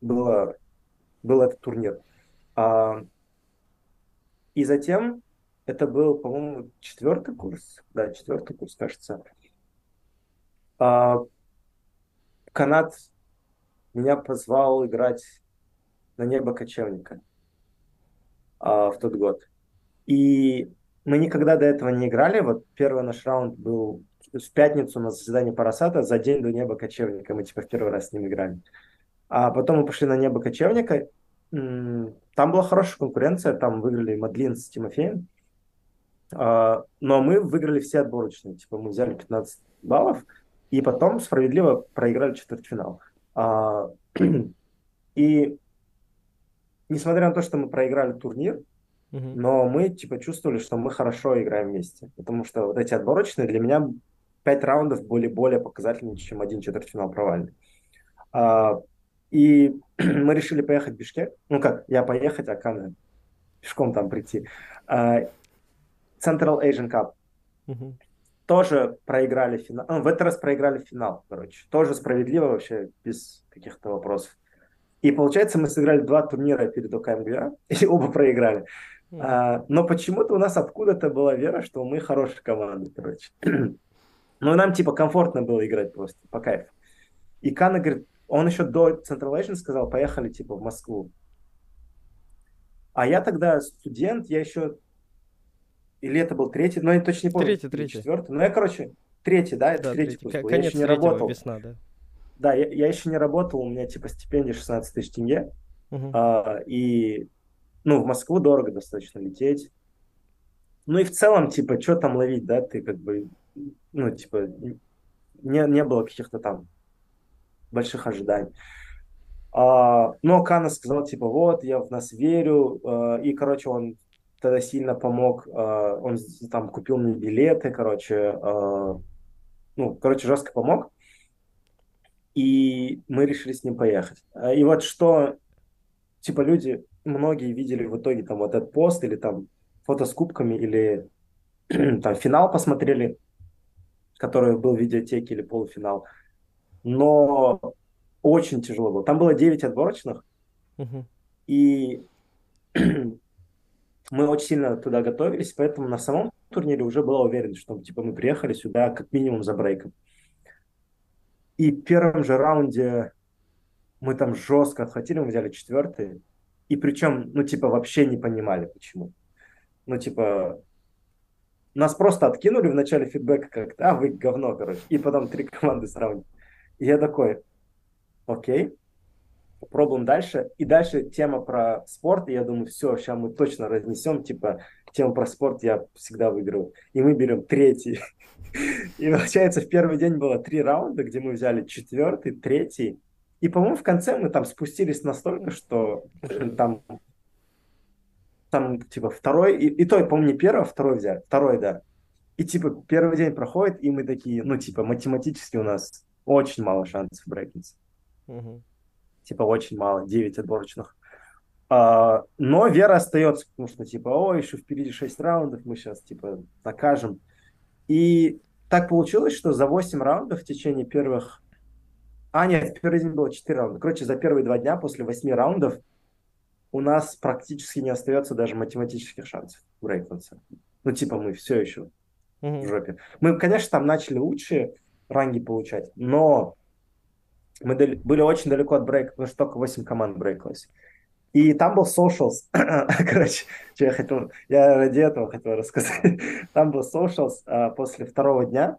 было, был этот турнир. А, и затем это был, по-моему, четвертый курс, да, четвертый курс, кажется. А, Канат меня позвал играть на небо кочевника в тот год. И мы никогда до этого не играли. Вот первый наш раунд был в пятницу на заседании Парасата за день до неба кочевника. Мы типа в первый раз с ним играли. А потом мы пошли на небо кочевника. Там была хорошая конкуренция. Там выиграли Мадлин с Тимофеем. А, но мы выиграли все отборочные. Типа мы взяли 15 баллов. И потом справедливо проиграли четвертьфинал. А, и несмотря на то, что мы проиграли турнир, uh-huh. но мы типа чувствовали, что мы хорошо играем вместе. Потому что вот эти отборочные для меня пять раундов были более показательнее, чем один четвертьфинал провальный. А, и мы решили поехать в Бишкек. Ну как, я поехать, а Кана пешком там прийти. А, Central Asian Cup. Uh-huh. Тоже проиграли финал. Ну, в этот раз проиграли финал, короче. Тоже справедливо вообще, без каких-то вопросов. И получается, мы сыграли два турнира перед ОКМГА, и оба проиграли. Mm. А, но почему-то у нас откуда-то была вера, что мы хорошая команда, короче. но нам типа комфортно было играть просто, по кайфу. И Кана говорит, он еще до Central Asian сказал, поехали типа в Москву. А я тогда студент, я еще... Или это был третий, но я точно не помню.
Третий, третий.
Четвертый. Но я, короче, третий, да, это
Да,
третий
третий.
курс. Я
Конец
еще не работал.
весна, да.
Да, я, я еще не работал, у меня типа стипендия 16 тысяч тенге.
Мгм.
А, и, ну, в Москву дорого достаточно лететь. Ну и в целом, типа, что там ловить, да, ты как бы, ну, типа, не, не было каких-то там больших ожиданий. А, но Кана сказал, типа, вот, я в нас верю, а, и, короче, он тогда сильно помог, а, он там купил мне билеты, короче, а, ну, короче, жестко помог, и мы решили с ним поехать. А, И вот что, типа, люди, многие видели в итоге там вот этот пост, или там фото с кубками, или там финал посмотрели, который был в видеотеке, или полуфинал, но очень тяжело было. Там было 9 отборочных,
Мгм.
и мы очень сильно туда готовились, поэтому на самом турнире уже была уверен, что типа мы приехали сюда как минимум за брейком. И в первом же раунде мы там жестко отхватили, мы взяли четвертый. И причем, ну, типа, вообще не понимали, почему. Ну, типа, нас просто откинули в начале фидбэка как-то, а, вы говно, короче. И потом три команды сравнили. И я такой, окей, пробуем дальше. И дальше тема про спорт, и я думаю, все, сейчас мы точно разнесем, типа, тему про спорт я всегда выиграю. И мы берем третий. И получается, в первый день было три раунда, где мы взяли четвертый, третий. И, по-моему, в конце мы там спустились настолько, что там, там типа, второй, и, и то, по-моему, не первый, а второй взяли. Второй, да. И, типа, первый день проходит, и мы такие, ну, типа, математически у нас очень мало шансов брейкнуться
Мгм.
типа очень мало, 9 отборочных. А, но вера остается, потому что типа, о, еще впереди 6 раундов, мы сейчас типа накажем. И так получилось, что за 8 раундов в течение первых... А, нет, в первый день было 4 раунда. Короче, за первые два дня после 8 раундов у нас практически не остается даже математических шансов брейкнуться. Ну, типа, мы все еще в
Мгм.
жопе. Мы, конечно, там начали лучшие ранги получать, но мы были очень далеко от брейка, потому что только 8 команд брейкалось. И там был socials. Короче, что я хотел... Я ради этого хотел рассказать. Там был socials а, после второго дня.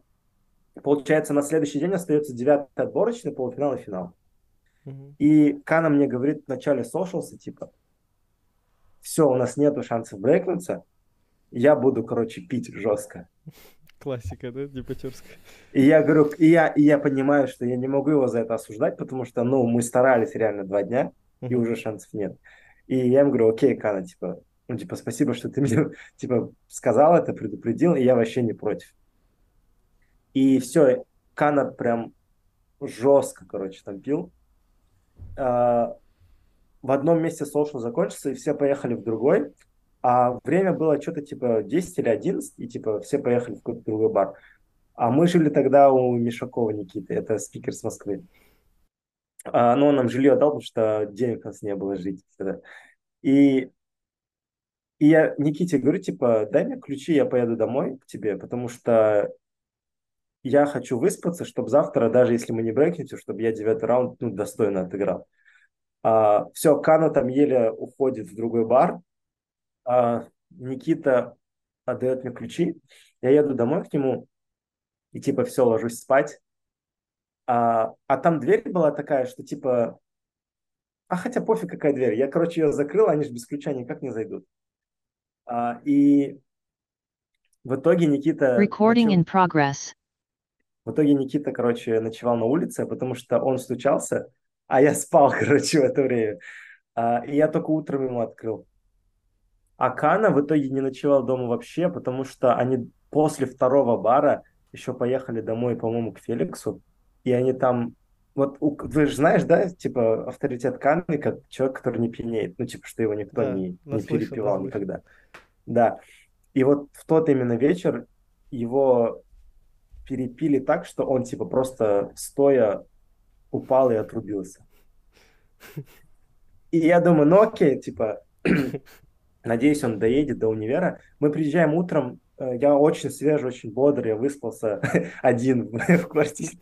Получается, на следующий день остается девятый отборочный, полуфинал и финал. И Кана мне говорит в начале socials, типа, все, у нас нету шансов брейкнуться, я буду, короче, пить жестко.
Классика, да, дебатерская?
И я говорю, и я, и я понимаю, что я не могу его за это осуждать, потому что, ну, мы старались реально два дня, и уже шансов нет. И я им говорю, окей, Кана, типа, ну, типа, спасибо, что ты мне, типа, сказал это, предупредил, и я вообще не против. И все, Кана прям жестко, короче, там пил. А, в одном месте social закончился, и все поехали в другой. А время было что-то типа 10 или 11, и типа все поехали в какой-то другой бар. А мы жили тогда у Мишакова Никиты, это спикер с Москвы. А, но он нам жилье дал, потому что денег у нас не было жить тогда. И, и я Никите говорю, типа, дай мне ключи, я поеду домой к тебе, потому что я хочу выспаться, чтобы завтра, даже если мы не брейкнемся, чтобы я девятый раунд ну, достойно отыграл. А, все, Кана там еле уходит в другой бар. А, Никита отдает мне ключи. Я еду домой к нему и типа все, ложусь спать. А, а там дверь была такая, что типа... А хотя пофиг, какая дверь. Я, короче, ее закрыл, они же без ключа никак не зайдут. А, и в итоге Никита...
Recording in progress.
В итоге Никита, короче, ночевал на улице, потому что он стучался, а я спал, короче, в это время. А, и я только утром ему открыл. А Кана в итоге не ночевал дома вообще, потому что они после второго бара еще поехали домой, по-моему, к Феликсу. И они там... Вот у- вы же знаешь, да, типа, авторитет Каны, как человек, который не пьянеет. Ну, типа, что его никто
Да,
не, не перепивал никогда. Да. И вот в тот именно вечер его перепили так, что он, типа, просто стоя упал и отрубился. И я думаю, ну окей, типа, надеюсь, он доедет до универа. Мы приезжаем утром, я очень свежий, очень бодрый, я выспался один в, в квартире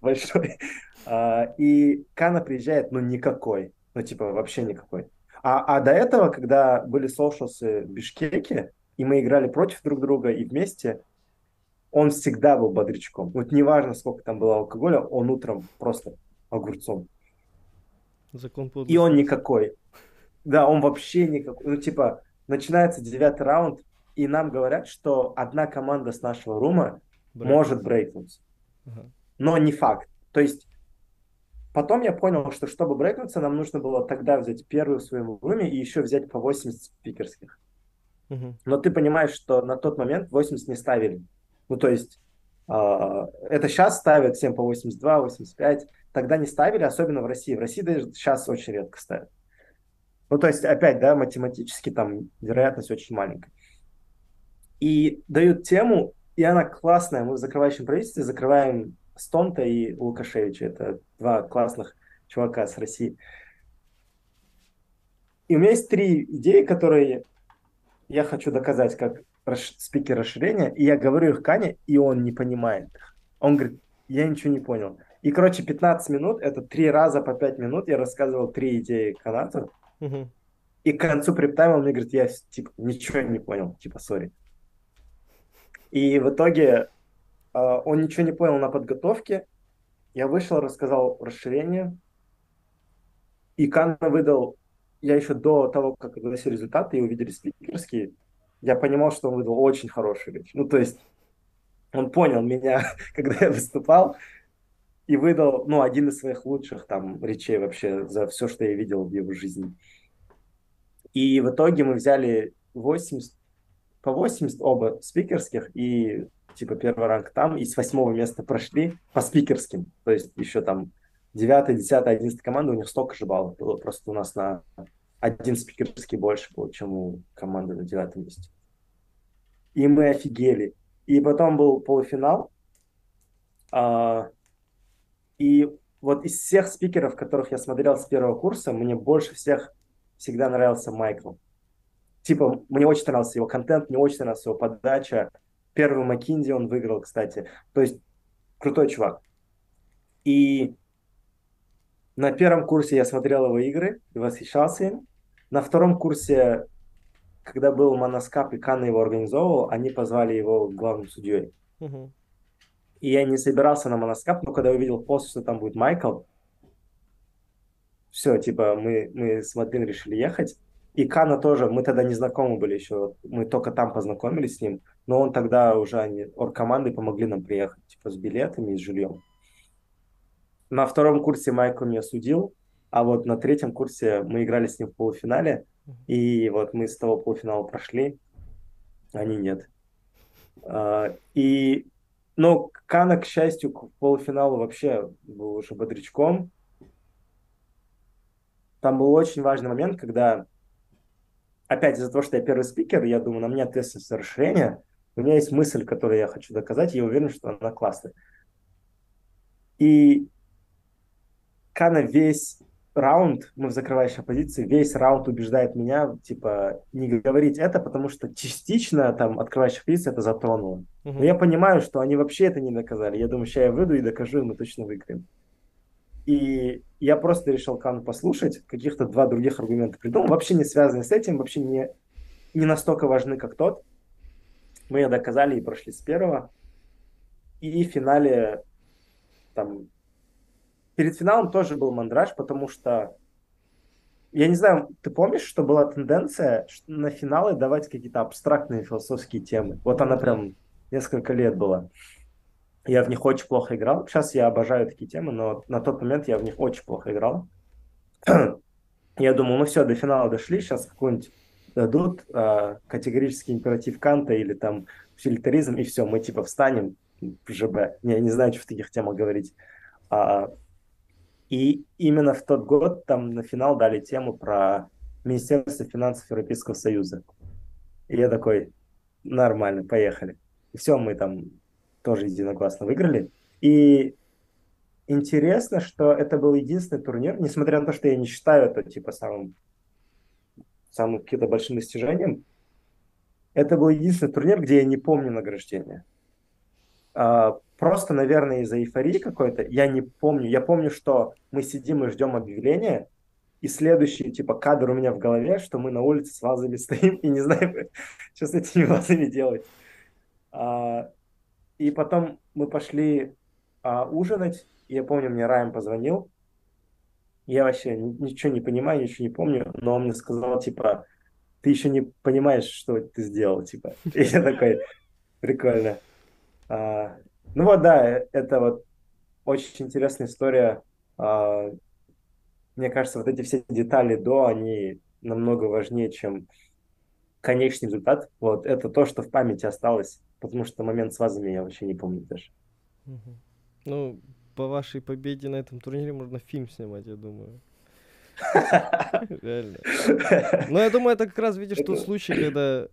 большой. А, И Кана приезжает, ну никакой, ну типа вообще никакой. А, а до этого, когда были соушалсы в Бишкеке, и мы играли против друг друга и вместе, он всегда был бодрячком. Вот неважно, сколько там было алкоголя, он утром просто огурцом. Закон И он никакой. Да, он вообще никакой. Ну, типа, начинается девятый раунд, и нам говорят, что одна команда с нашего рума Брейк. может брейкнуться. Ага. Но не факт. То есть потом я понял, что чтобы брейкнуться, нам нужно было тогда взять первую в своем руме и еще взять по 80 спикерских. Угу. Но ты понимаешь, что на тот момент 80 не ставили. Ну, то есть э, это сейчас ставят всем по 82, 85. Тогда не ставили, особенно в России. В России даже сейчас очень редко ставят. Ну, то есть, опять, да, математически там вероятность очень маленькая. И дают тему, и она классная. Мы в закрывающем правительстве закрываем Стонта и Лукашевича. Это два классных чувака с России. И у меня есть три идеи, которые я хочу доказать как спикер расширения, и я говорю их Кане, и он не понимает их. Он говорит, я ничего не понял. И, короче, 15 минут, это три раза по 5 минут я рассказывал три идеи канату. Угу. И к концу приптайма он мне говорит, я типа ничего не понял, типа, сори. И в итоге э, он ничего не понял на подготовке. Я вышел, рассказал расширение. И Канна выдал, я еще до того, как огласили результаты и увидели спикерские, я понимал, что он выдал очень хорошую речь. Ну, то есть он понял меня, когда я выступал, и выдал, ну, один из своих лучших там речей вообще за все, что я видел в его жизни. И в итоге мы взяли 80, по 80 оба спикерских, и типа первый ранг там, и с восьмого места прошли по спикерским. То есть еще там 9, 10, 11 команда, у них столько же баллов было. Просто у нас на один спикерский больше был, чем у команды на девятом месте. И мы офигели. И потом был полуфинал. А, и вот из всех спикеров, которых я смотрел с первого курса, мне больше всех всегда нравился Майкл. Типа, мне очень нравился его контент, мне очень нравилась его подача. Первый Макинди он выиграл, кстати. То есть, крутой чувак. И на первом курсе я смотрел его игры и восхищался им. На втором курсе, когда был Моноскап и Канна его организовывал, они позвали его главным судьей. И я не собирался на Моноскап, но когда увидел пост, что там будет Майкл, все, типа, мы, мы с Мадлин решили ехать. И Кана тоже, мы тогда не знакомы были еще, мы только там познакомились с ним, но он тогда уже, они, оргкомандой помогли нам приехать, типа, с билетами и с жильем. На втором курсе Майкл меня судил, а вот на третьем курсе мы играли с ним в полуфинале, и вот мы с того полуфинала прошли, они нет. А, и, но Кана, к счастью, к полуфиналу вообще был уже бодрячком. Там был очень важный момент, когда, опять из-за того, что я первый спикер, я думаю, на мне ответственность за расширение, у меня есть мысль, которую я хочу доказать, и я уверен, что она классная. И Кана весь раунд, мы в закрывающей позиции, весь раунд убеждает меня, типа, не говорить это, потому что частично там открывающая позиция это затронуло. Uh-huh. Но я понимаю, что они вообще это не доказали. Я думаю, сейчас я выйду и докажу, и мы точно выиграем. И я просто решил Кану послушать, каких-то два других аргумента придумал, вообще не связанные с этим, вообще не, не настолько важны, как тот. Мы ее доказали и прошли с первого. И в финале там перед финалом тоже был мандраж, потому что я не знаю, ты помнишь, что была тенденция на финалы давать какие-то абстрактные философские темы? Вот она прям несколько лет была. Я в них очень плохо играл. Сейчас я обожаю такие темы, но на тот момент я в них очень плохо играл. я думал, ну все, до финала дошли, сейчас какой-нибудь дадут э, категорический императив Канта или там утилитаризм, и все, мы типа встанем в ЖБ. Я не знаю, что в таких темах говорить. А, и именно в тот год там на финал дали тему про Министерство финансов Европейского Союза. И я такой, нормально, поехали. И все, мы там тоже единогласно выиграли. И интересно, что это был единственный турнир, несмотря на то, что я не считаю это типа самым, самым каким-то большим достижением, это был единственный турнир, где я не помню награждения. А, просто, наверное, из-за эйфории какой-то, я не помню. Я помню, что мы сидим и ждем объявления, и следующий, типа, кадр у меня в голове, что мы на улице с вазами стоим и не знаем, что с этими вазами делать. А, и потом мы пошли а, ужинать. Я помню, мне Райан позвонил. Я вообще ничего не понимаю, ничего не помню, но он мне сказал, типа, ты еще не понимаешь, что ты сделал, типа. И я такой, прикольно. А, ну вот, да, это вот очень интересная история. А, мне кажется, вот эти все детали до, они намного важнее, чем конечный результат. Вот это то, что в памяти осталось, потому что момент с вазами я вообще не помню даже.
Ну, по вашей победе на этом турнире можно фильм снимать, я думаю. Реально. Но я думаю, это как раз, видишь, тот случай, когда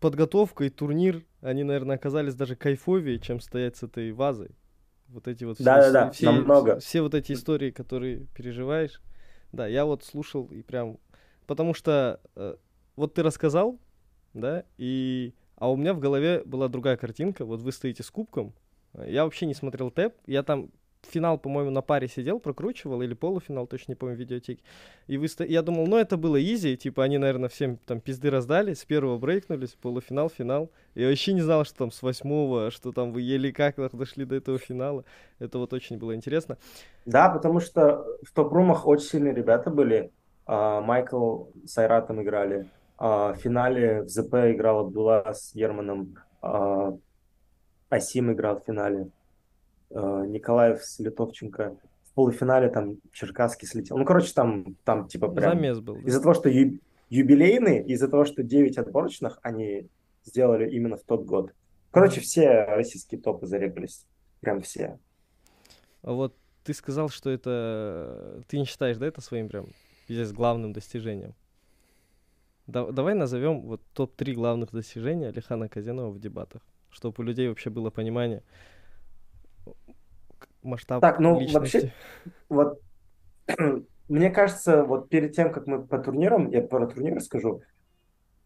подготовка и турнир, они, наверное, оказались даже кайфовее, чем стоять с этой вазой. Вот эти вот
да, да, да, все, намного.
все вот эти истории, которые переживаешь. Да, я вот слушал и прям... Потому что э, вот ты рассказал, да, и... А у меня в голове была другая картинка. Вот вы стоите с кубком. Я вообще не смотрел тэп. Я там финал, по-моему, на паре сидел, прокручивал, или полуфинал, точно не помню, видеотеки. И вы, я думал, ну это было изи, типа они, наверное, всем там пизды раздали, с первого брейкнулись, полуфинал, финал. Я вообще не знал, что там с восьмого, что там вы еле как дошли до этого финала. Это вот очень было интересно.
Да, потому что в топ-румах очень сильные ребята были. А, Майкл с Айратом играли. А, в финале в ЗП играл Абдулла с Ерманом. А, Асим играл в финале. Э, Николаев с Литовченко. В полуфинале там Черкасский слетел. Ну, короче, там, там типа прям...
Замес был. Да?
Из-за того, что ю... юбилейный, из-за того, что 9 отборочных они сделали именно в тот год. Короче, все российские топы зарегались. Прям все.
А вот ты сказал, что это... Ты не считаешь, да, это своим прям здесь главным достижением? Да, давай назовем вот топ-3 главных достижения Алихана Казинова в дебатах, чтобы у людей вообще было понимание, масштаб
Так, ну личности. вообще, вот мне кажется, вот перед тем, как мы по турнирам, я про турниры скажу,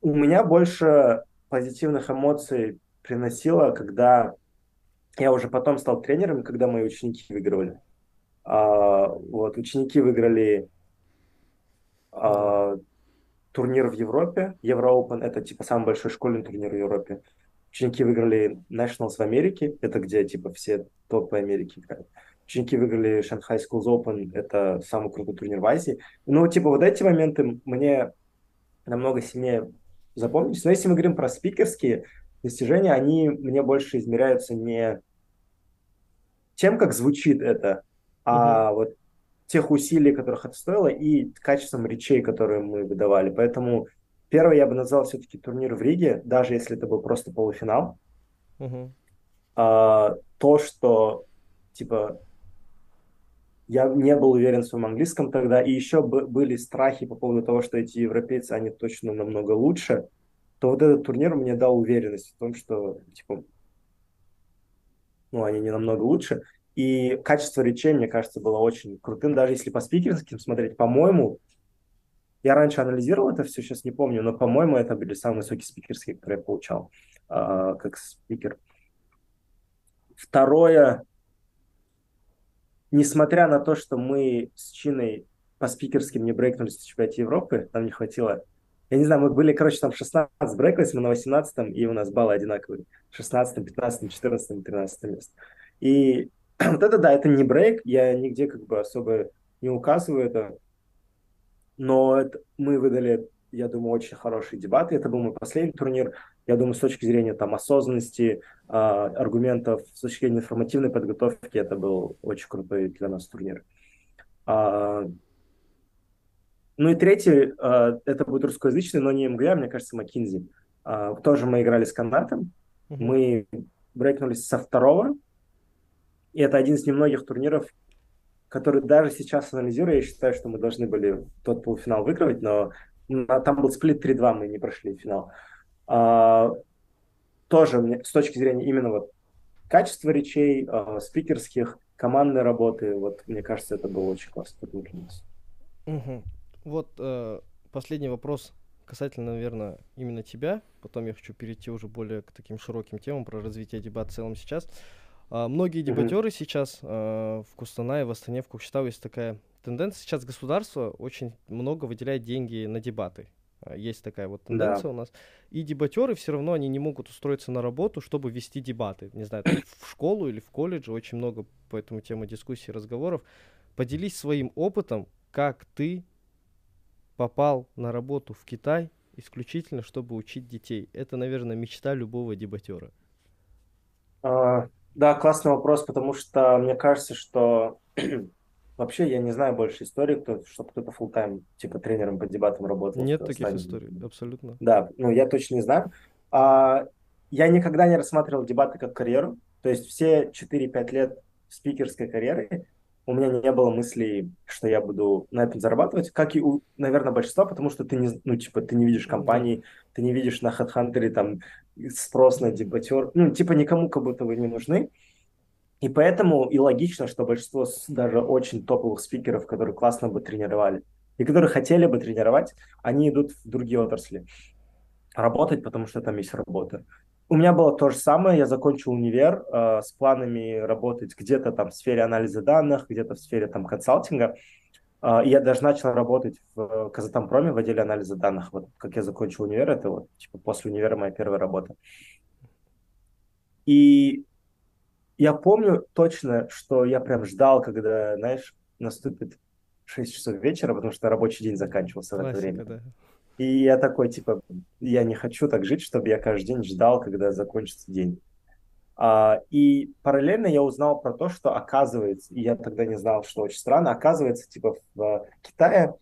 у меня больше позитивных эмоций приносило, когда я уже потом стал тренером, когда мои ученики выигрывали. А, вот, ученики выиграли а, турнир в Европе, Евро это типа самый большой школьный турнир в Европе. Ученики выиграли Nationals в Америке, это где типа все топы Америки играют. Ученики выиграли Shanghai Schools Open, это самый крутой турнир в Азии. Ну, типа, вот эти моменты мне намного сильнее запомнились. Но если мы говорим про спикерские достижения, они мне больше измеряются не тем, как звучит это, а mm-hmm. вот тех усилий, которых это стоило, и качеством речей, которые мы выдавали. Поэтому Первый я бы назвал все-таки турнир в Риге, даже если это был просто полуфинал.
Uh-huh.
А, то, что типа я не был уверен в своем английском тогда, и еще были страхи по поводу того, что эти европейцы, они точно намного лучше, то вот этот турнир мне дал уверенность в том, что типа ну, они не намного лучше. И качество речей, мне кажется, было очень крутым. Даже если по спикерским смотреть, по-моему, я раньше анализировал это все, сейчас не помню, но, по-моему, это были самые высокие спикерские, которые я получал э, как спикер. Второе, несмотря на то, что мы с Чиной по спикерским не брейкнулись в чемпионате Европы, нам не хватило. Я не знаю, мы были, короче, там 16 брейклись, мы на 18 и у нас баллы одинаковые. 16, 15, 14, 13 место. И вот это, да, это не брейк, я нигде как бы особо не указываю это но это, мы выдали, я думаю, очень хорошие дебаты. Это был мой последний турнир. Я думаю, с точки зрения там осознанности, э, аргументов, с точки зрения информативной подготовки, это был очень крутой для нас турнир. А, ну и третий, э, это будет русскоязычный, но не МГА, мне кажется, Макинзи. Э, тоже мы играли с канатом. Mm-hmm. Мы брейкнулись со второго. И это один из немногих турниров, который даже сейчас анализируя, я считаю, что мы должны были тот полуфинал выигрывать, но там был сплит 3-2, мы не прошли финал. А, тоже мне, с точки зрения именно вот качества речей, а, спикерских, командной работы, вот мне кажется, это было очень классно для нас.
Угу. Вот э, последний вопрос касательно, наверное, именно тебя. Потом я хочу перейти уже более к таким широким темам про развитие дебат в целом сейчас. А, многие дебатеры mm-hmm. сейчас а, в Кустанае, в Астане, в Кукчетау есть такая тенденция. Сейчас государство очень много выделяет деньги на дебаты. А, есть такая вот тенденция да. у нас. И дебатеры все равно они не могут устроиться на работу, чтобы вести дебаты. Не знаю, в школу или в колледже очень много по этому тему дискуссий, разговоров. Поделись своим опытом, как ты попал на работу в Китай исключительно, чтобы учить детей. Это, наверное, мечта любого дебатера.
А, да, классный вопрос, потому что мне кажется, что вообще я не знаю больше истории, кто, чтобы кто-то full тайм типа тренером по дебатам работал.
Нет таких стане. историй, абсолютно.
Да, ну я точно не знаю. А, я никогда не рассматривал дебаты как карьеру. То есть все 4-5 лет спикерской карьеры у меня не было мыслей, что я буду на этом зарабатывать, как и у, наверное, большинства, потому что ты не, ну, типа, ты не видишь компании, ты не видишь на HeadHunter там спрос на дебатер, ну, типа, никому как будто вы не нужны. И поэтому и логично, что большинство даже очень топовых спикеров, которые классно бы тренировали, и которые хотели бы тренировать, они идут в другие отрасли работать, потому что там есть работа. У меня было то же самое. Я закончил универ э, с планами работать где-то там в сфере анализа данных, где-то в сфере там консалтинга. Э, я даже начал работать в Казатомпроме в отделе анализа данных. Вот как я закончил универ, это вот типа после универа моя первая работа. И я помню точно, что я прям ждал, когда, знаешь, наступит 6 часов вечера, потому что рабочий день заканчивался Классика, в это время. Да. И я такой, типа, я не хочу так жить, чтобы я каждый день ждал, когда закончится день. А, и параллельно я узнал про то, что оказывается, и я тогда не знал, что очень странно, оказывается, типа в Китае,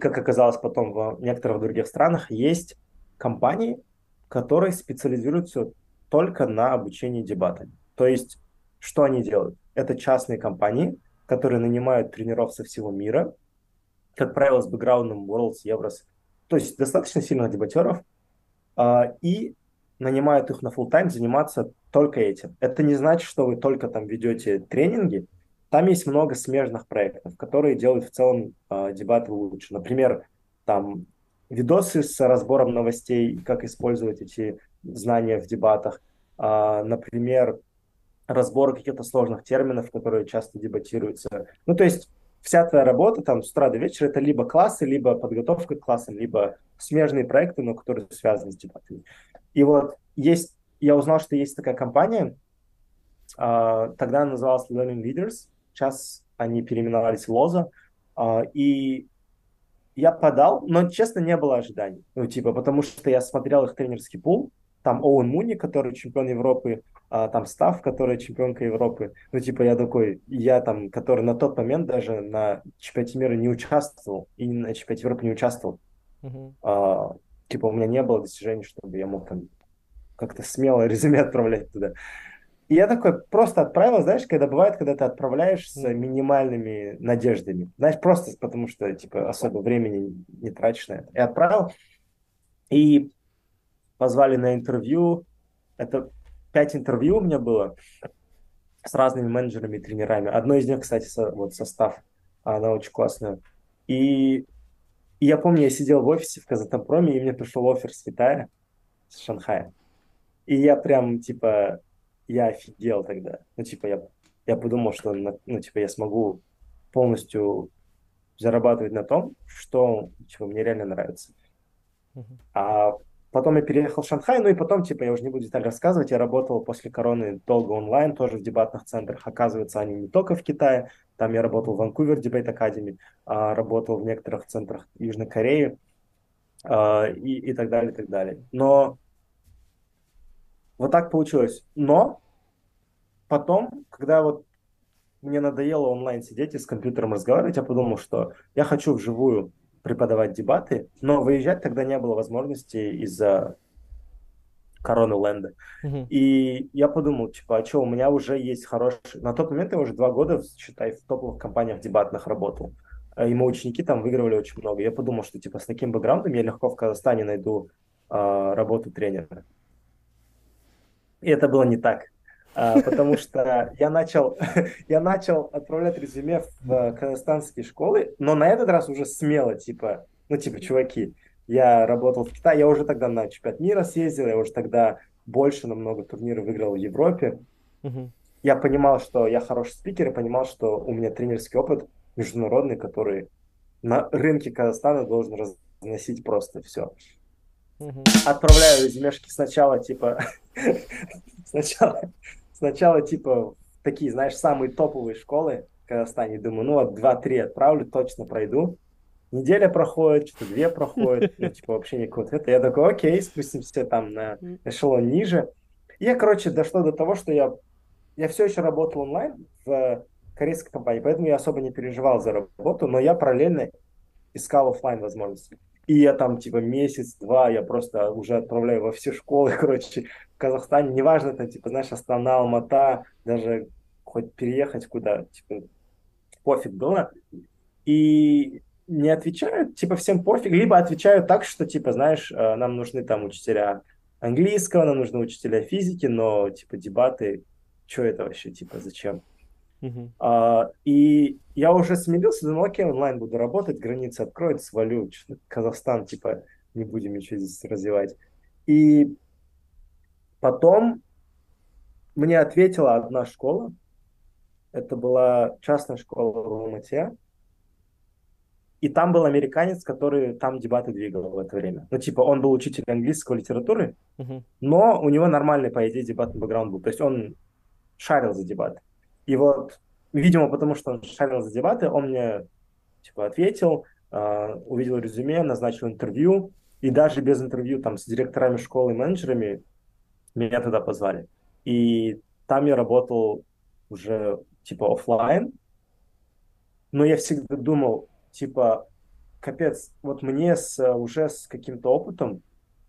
как оказалось потом в некоторых других странах, есть компании, которые специализируются только на обучении дебатами. То есть, что они делают? Это частные компании, которые нанимают тренеров со всего мира, как правило, с бэкграундом Worlds, Еврос, то есть достаточно сильных дебатеров, э, и нанимают их на full тайм заниматься только этим. Это не значит, что вы только там ведете тренинги. Там есть много смежных проектов, которые делают в целом э, дебаты лучше. Например, там видосы с разбором новостей, как использовать эти знания в дебатах. Э, например, разбор каких-то сложных терминов, которые часто дебатируются. Ну, то есть вся твоя работа там с утра до вечера это либо классы, либо подготовка к классам, либо смежные проекты, но которые связаны с дебатами. И вот есть, я узнал, что есть такая компания, а, тогда она называлась Learning Leaders, сейчас они переименовались в Лоза, а, и я подал, но, честно, не было ожиданий. Ну, типа, потому что я смотрел их тренерский пул, там Оуэн Муни, который чемпион Европы, а, там Став, которая чемпионка Европы. Ну, типа, я такой, я там, который на тот момент даже на чемпионате мира не участвовал, и на чемпионате Европы не участвовал. Uh-huh. А, типа, у меня не было достижений, чтобы я мог там как-то смело резюме отправлять туда. И я такой просто отправил, знаешь, когда бывает, когда ты отправляешь с минимальными надеждами. Знаешь, просто потому что, типа, особо времени не тратишь на это. И отправил. И позвали на интервью. Это пять интервью у меня было с разными менеджерами и тренерами. Одно из них, кстати, со, вот состав, она очень классная. И, и я помню, я сидел в офисе в Казатомпроме, и мне пришел офер с Китая, с Шанхая. И я прям, типа, я офигел тогда. Ну, типа, я, я подумал, что, ну, типа, я смогу полностью зарабатывать на том, что, типа, мне реально нравится. Uh-huh. А Потом я переехал в Шанхай, ну и потом, типа, я уже не буду детали рассказывать, я работал после короны долго онлайн, тоже в дебатных центрах. Оказывается, они не только в Китае, там я работал в Ванкувер Debate Academy, а, работал в некоторых центрах Южной Кореи а, и, и так далее, и так далее. Но вот так получилось. Но потом, когда вот мне надоело онлайн сидеть и с компьютером разговаривать, я подумал, что я хочу вживую преподавать дебаты, но выезжать тогда не было возможности из-за короны Ленда. Uh-huh. И я подумал, типа, а что, у меня уже есть хороший... На тот момент я уже два года, считай, в топовых компаниях дебатных работал. И мои ученики там выигрывали очень много. Я подумал, что, типа, с таким бэкграундом я легко в Казахстане найду э, работу тренера. И это было не так. А, потому что я начал, я начал отправлять резюме в казахстанские школы, но на этот раз уже смело, типа, ну, типа, чуваки, я работал в Китае, я уже тогда на чемпионат мира съездил, я уже тогда больше намного турниров выиграл в Европе. Я понимал, что я хороший спикер, и понимал, что у меня тренерский опыт международный, который на рынке Казахстана должен разносить просто все. Отправляю резюмешки сначала, типа, сначала, сначала, типа, такие, знаешь, самые топовые школы в Казахстане. Думаю, ну вот 2-3 отправлю, точно пройду. Неделя проходит, что-то две проходит, ну, типа, вообще никакого ответа. Я такой, окей, спустимся там на эшелон ниже. И я, короче, дошло до того, что я, я все еще работал онлайн в корейской компании, поэтому я особо не переживал за работу, но я параллельно искал оффлайн возможности. И я там, типа, месяц-два, я просто уже отправляю во все школы, короче, в Казахстане. Неважно, там, типа, знаешь, Астана, Алмата, даже хоть переехать куда, типа, пофиг было. И не отвечают, типа, всем пофиг, либо отвечают так, что, типа, знаешь, э, нам нужны там учителя английского, нам нужны учителя физики, но, типа, дебаты, что это вообще, типа, зачем?
Мгм.
А, и я уже смирился, думал, окей, онлайн буду работать, границы откроют, свалю, Казахстан, типа, не будем ничего здесь развивать. И потом мне ответила одна школа, это была частная школа в Алмате, и там был американец, который там дебаты двигал в это время. Ну, типа, он был учитель английской литературы,
Мгм.
но у него нормальный, по идее, дебатный бэкграунд был. То есть он шарил за дебаты. И вот, видимо, потому что он шарил за дебаты, он мне, типа, ответил, а, увидел резюме, назначил интервью, и даже без интервью там с директорами школы и менеджерами меня туда позвали. И там я работал уже, типа, оффлайн, но я всегда думал, типа, капец, вот мне с, уже с каким-то опытом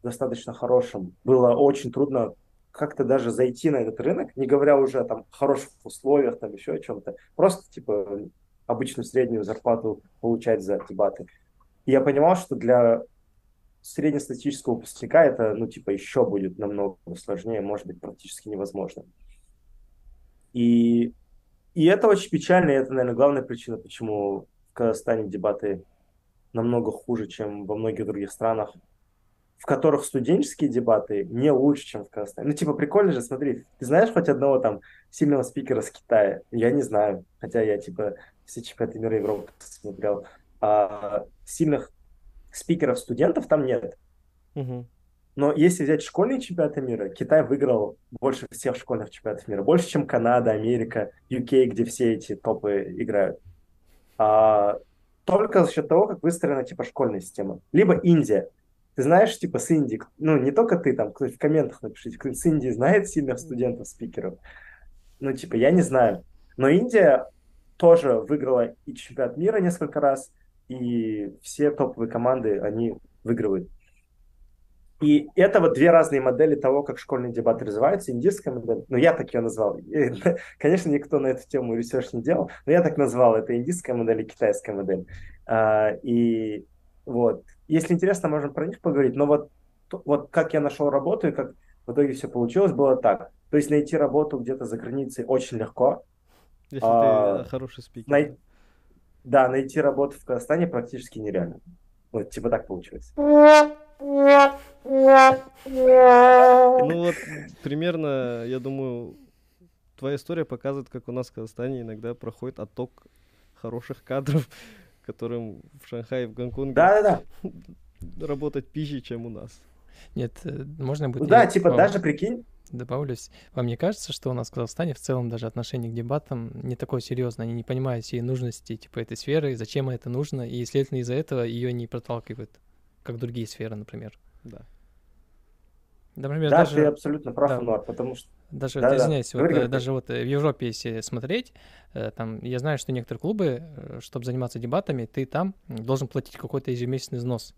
достаточно хорошим было очень трудно как-то даже зайти на этот рынок, не говоря уже о там хороших условиях, там еще о чем-то. Просто, типа, обычную среднюю зарплату получать за дебаты. И я понимал, что для среднестатистического выпускника это, ну, типа, еще будет намного сложнее, может быть, практически невозможно. И, и это очень печально, и это, наверное, главная причина, почему в Казахстане дебаты намного хуже, чем во многих других странах, в которых студенческие дебаты не лучше, чем в Казахстане. Ну, типа, прикольно же, смотри, ты знаешь хоть одного там сильного спикера с Китая? Я не знаю, хотя я, типа, все чемпионаты мира Европы смотрел. А сильных спикеров студентов там нет.
Мгм.
Но если взять школьные чемпионаты мира, Китай выиграл больше всех школьных чемпионатов мира. Больше, чем Канада, Америка, UK, где все эти топы играют. А, только за счет того, как выстроена типа школьная система. Либо Индия. Ты знаешь, типа с Индии, ну не только ты, там, кто-нибудь в комментах напишите, кто с Индии знает сильных студентов, спикеров. Ну, типа, я не знаю. Но Индия тоже выиграла и чемпионат мира несколько раз, и все топовые команды, они выигрывают. И это вот две разные модели того, как школьные дебаты развиваются. Индийская модель, ну я так ее назвал. И, конечно, никто на эту тему research не делал, но я так назвал. Это индийская модель и китайская модель. А, и вот, если интересно, можем про них поговорить. Но вот, вот как я нашел работу и как в итоге все получилось, было так. То есть найти работу где-то за границей очень легко.
Если
А,
ты хороший спикер.
Най- Да, найти работу в Казахстане практически нереально. Вот, типа так получилось.
Ну вот, примерно, я думаю, твоя история показывает, как у нас в Казахстане иногда проходит отток хороших кадров, которым в Шанхае, в Гонконге
Да-да-да.
работать пизже, чем у нас.
Нет, э, можно
Ну
будет
да,
я
типа
вам
даже прикинь,
добавлюсь. Вам не кажется, что у нас в Казахстане в целом даже отношение к дебатам не такое серьезное? Они не понимают всей нужности типа этой сферы, зачем это нужно, и, следовательно, из-за этого ее не проталкивают, как другие сферы, например.
Да.
Например,
да, ты
даже,
абсолютно прав,
да.
Ануар, потому что...
даже
Да-да-да.
извиняюсь, вот,
Говори,
э, даже вот э, в Европе, если смотреть, э, там, я знаю, что некоторые клубы, чтобы заниматься дебатами, ты там должен платить какой-то ежемесячный взнос.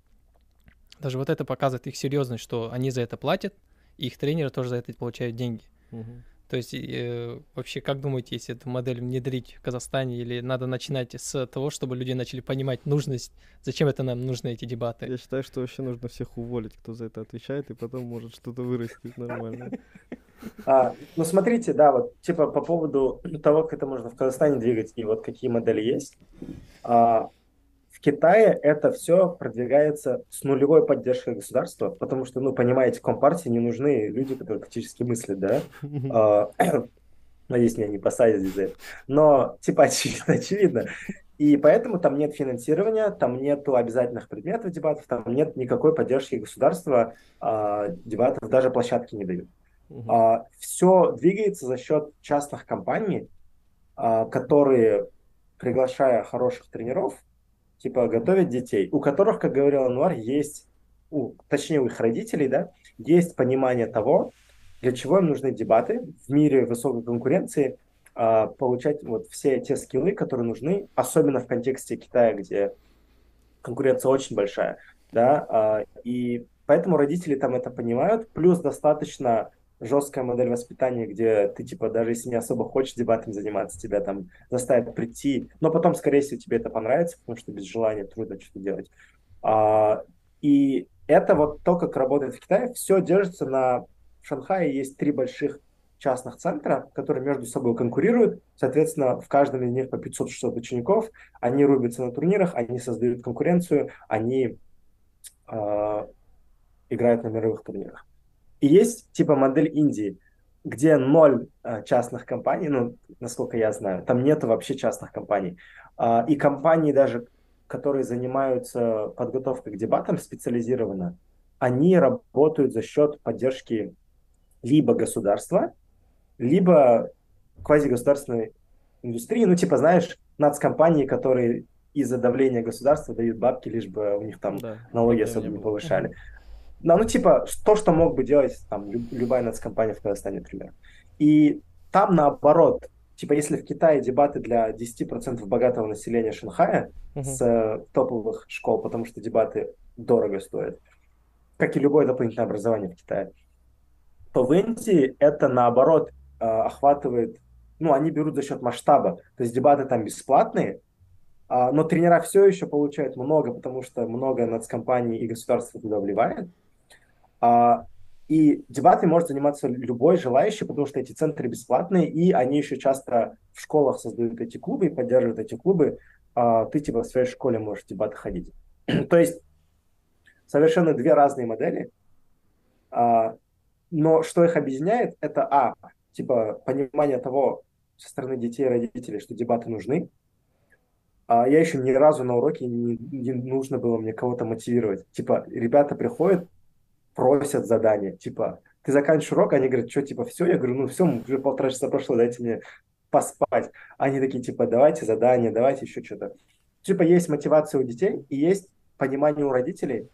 Даже вот это показывает их серьезность, что они за это платят, и их тренеры тоже за это получают деньги.
Мгм.
То есть э, вообще, как думаете, если эту модель внедрить в Казахстане, или надо начинать с того, чтобы люди начали понимать нужность, зачем это нам нужны эти дебаты?
Я считаю, что вообще нужно всех уволить, кто за это отвечает, и потом может что-то вырастет нормально.
А, ну, смотрите, да, вот, типа, по поводу того, как это можно в Казахстане двигать, и вот какие модели есть. А, в Китае это все продвигается с нулевой поддержкой государства, потому что, ну, понимаете, Компартии не нужны люди, которые критически мыслят, да. Надеюсь, меня не посадят за это. Но, типа, очевидно, очевидно. И поэтому там нет финансирования, там нет обязательных предметов дебатов, там нет никакой поддержки государства, а, дебатов даже площадки не дают. Угу. А, все двигается за счет частных компаний, а, которые, приглашая хороших тренеров, типа готовят детей, у которых, как говорил Ануар, есть, у, точнее у их родителей, да, есть понимание того, для чего им нужны дебаты в мире высокой конкуренции, а, получать вот все те скиллы, которые нужны, особенно в контексте Китая, где конкуренция очень большая, да, а, и поэтому родители там это понимают, плюс достаточно жесткая модель воспитания, где ты, типа, даже если не особо хочешь дебатами заниматься, тебя там заставят прийти, но потом, скорее всего, тебе это понравится, потому что без желания трудно что-то делать. А, и это вот то, как работает в Китае, все держится на... В Шанхае есть три больших частных центра, которые между собой конкурируют. Соответственно, в каждом из них по 500-600 учеников. Они рубятся на турнирах, они создают конкуренцию, они э, играют на мировых турнирах. И есть типа модель Индии, где ноль э, частных компаний, ну, насколько я знаю, там нет вообще частных компаний. Э, и компании даже, которые занимаются подготовкой к дебатам специализированно, они работают за счет поддержки либо государства, либо квазигосударственной индустрии, ну, типа, знаешь, нацкомпании, которые из-за давления государства дают бабки, лишь бы у них там да, налоги особо не, повышали. Да, ну, типа, то, что мог бы делать там любая нацкомпания в Казахстане, например. И там наоборот, типа, если в Китае дебаты для 10% богатого населения Шанхая uh-huh. с э, топовых школ, потому что дебаты дорого стоят, как и любое дополнительное образование в Китае, то в Индии это наоборот Э, охватывает, ну, они берут за счет масштаба. То есть дебаты там бесплатные, а, но тренера все еще получают много, потому что много нацкомпаний и государство туда вливает. А, и дебаты может заниматься любой желающий, потому что эти центры бесплатные, и они еще часто в школах создают эти клубы и поддерживают эти клубы. А, ты типа в своей школе можешь дебаты ходить. То есть совершенно две разные модели. Но что их объединяет, это А, типа понимание того со стороны детей и родителей, что дебаты нужны. А я еще ни разу на уроке не, не нужно было мне кого-то мотивировать. Типа, ребята приходят, просят задания. Типа, ты заканчиваешь урок, они говорят, что, типа, все? Я говорю, ну все, уже полтора часа прошло, дайте мне поспать. Они такие, типа, давайте задание, давайте еще что-то. Типа, есть мотивация у детей и есть понимание у родителей,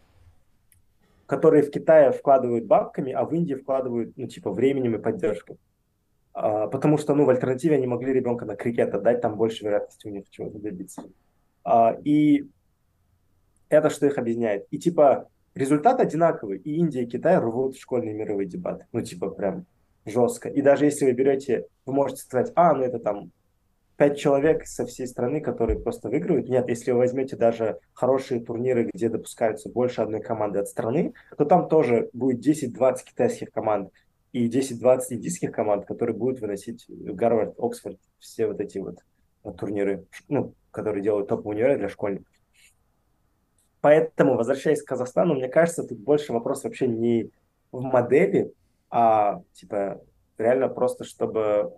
которые в Китае вкладывают бабками, а в Индии вкладывают, ну, типа, временем и поддержкой. А, потому что, ну, в альтернативе они могли ребенка на крикет отдать, там больше вероятности у них чего-то добиться. А, и это что их объединяет. И типа результат одинаковый. И Индия, и Китай рвут школьные мировые дебаты. Ну, типа прям жестко. И даже если вы берете, вы можете сказать, а, ну это там пять человек со всей страны, которые просто выигрывают. Нет, если вы возьмете даже хорошие турниры, где допускаются больше одной команды от страны, то там тоже будет 10-20 китайских команд и 10-20 индийских команд, которые будут выносить Гарвард, Оксфорд, все вот эти вот турниры, ну, которые делают топовые универы для школьников. Поэтому, возвращаясь к Казахстану, мне кажется, тут больше вопрос вообще не в модели, а типа реально просто, чтобы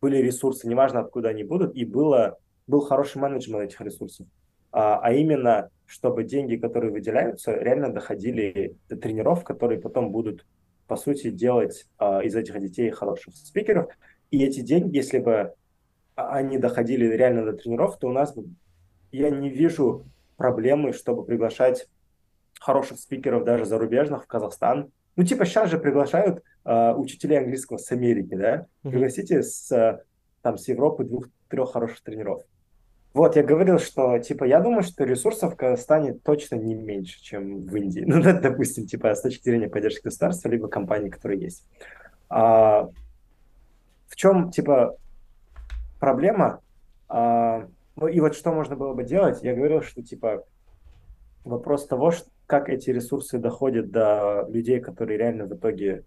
были ресурсы, неважно откуда они будут, и было, был хороший менеджмент этих ресурсов. А, а именно, чтобы деньги, которые выделяются, реально доходили до тренеров, которые потом будут по сути, делать э, из этих детей хороших спикеров. И эти деньги, если бы они доходили реально до тренеров, то у нас я не вижу проблемы, чтобы приглашать хороших спикеров даже зарубежных в Казахстан. Ну, типа сейчас же приглашают э, учителей английского с Америки, да? Пригласите с, там, с Европы двух-трех хороших тренеров. Вот, я говорил, что, типа, я думаю, что ресурсов в Казахстане точно не меньше, чем в Индии. Ну, допустим, типа, с точки зрения поддержки государства, либо компаний, которые есть. А, в чем, типа, проблема? А, ну, и вот что можно было бы делать? Я говорил, что, типа, вопрос того, что, как эти ресурсы доходят до людей, которые реально в итоге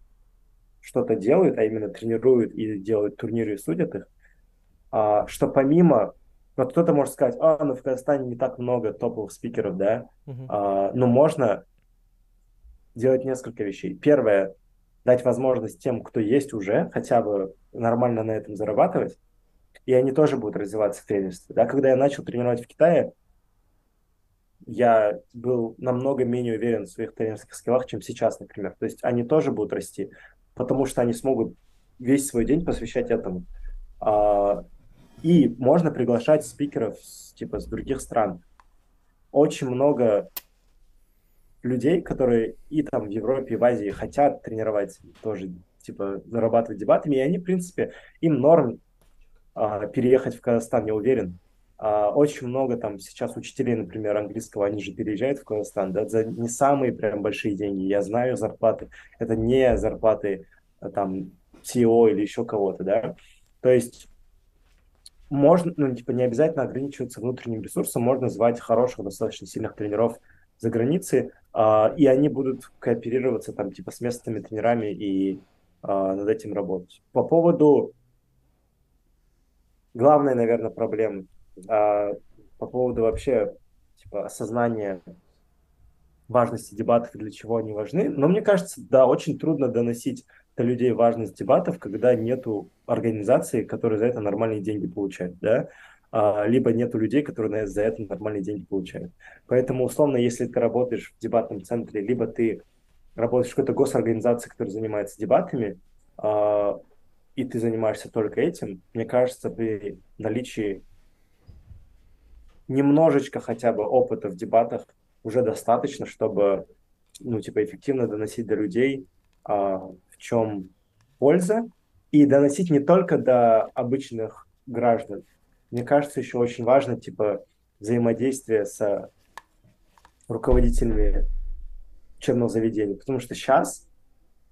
что-то делают, а именно тренируют и делают турниры и судят их, а, что помимо вот кто-то может сказать, а, ну в Казахстане не так много топовых спикеров, да, uh-huh. а, но можно делать несколько вещей. Первое, дать возможность тем, кто есть уже, хотя бы нормально на этом зарабатывать, и они тоже будут развиваться в тренерстве. Да? Когда я начал тренировать в Китае, я был намного менее уверен в своих тренерских скиллах, чем сейчас, например. То есть они тоже будут расти, потому что они смогут весь свой день посвящать этому. А, и можно приглашать спикеров типа с других стран. Очень много людей, которые и там в Европе, и в Азии хотят тренировать тоже, типа, зарабатывать дебатами, и они, в принципе, им норм переехать в Казахстан, я уверен. А, очень много там сейчас учителей, например, английского, они же переезжают в Казахстан, да, за не самые прям большие деньги. Я знаю зарплаты. Это не зарплаты а, там CEO или еще кого-то, да. То есть можно, ну, типа, не обязательно ограничиваться внутренним ресурсом, можно звать хороших, достаточно сильных тренеров за границей, э, и они будут кооперироваться там, типа, с местными тренерами и э, над этим работать. По поводу главной, наверное, проблемы а, по поводу вообще типа, осознания важности дебатов и для чего они важны. Но мне кажется, да, очень трудно доносить до людей важность дебатов, когда нету организации, которые за это нормальные деньги получают, да, а, либо нету людей, которые за это нормальные деньги получают. Поэтому, условно, если ты работаешь в дебатном центре, либо ты работаешь в какой-то госорганизации, которая занимается дебатами, а, и ты занимаешься только этим, мне кажется, при наличии немножечко хотя бы опыта в дебатах уже достаточно, чтобы, ну, типа, эффективно доносить до людей, а, в чем польза, и доносить не только до обычных граждан. Мне кажется, еще очень важно, типа, взаимодействие с руководителями учебного заведения, потому что сейчас,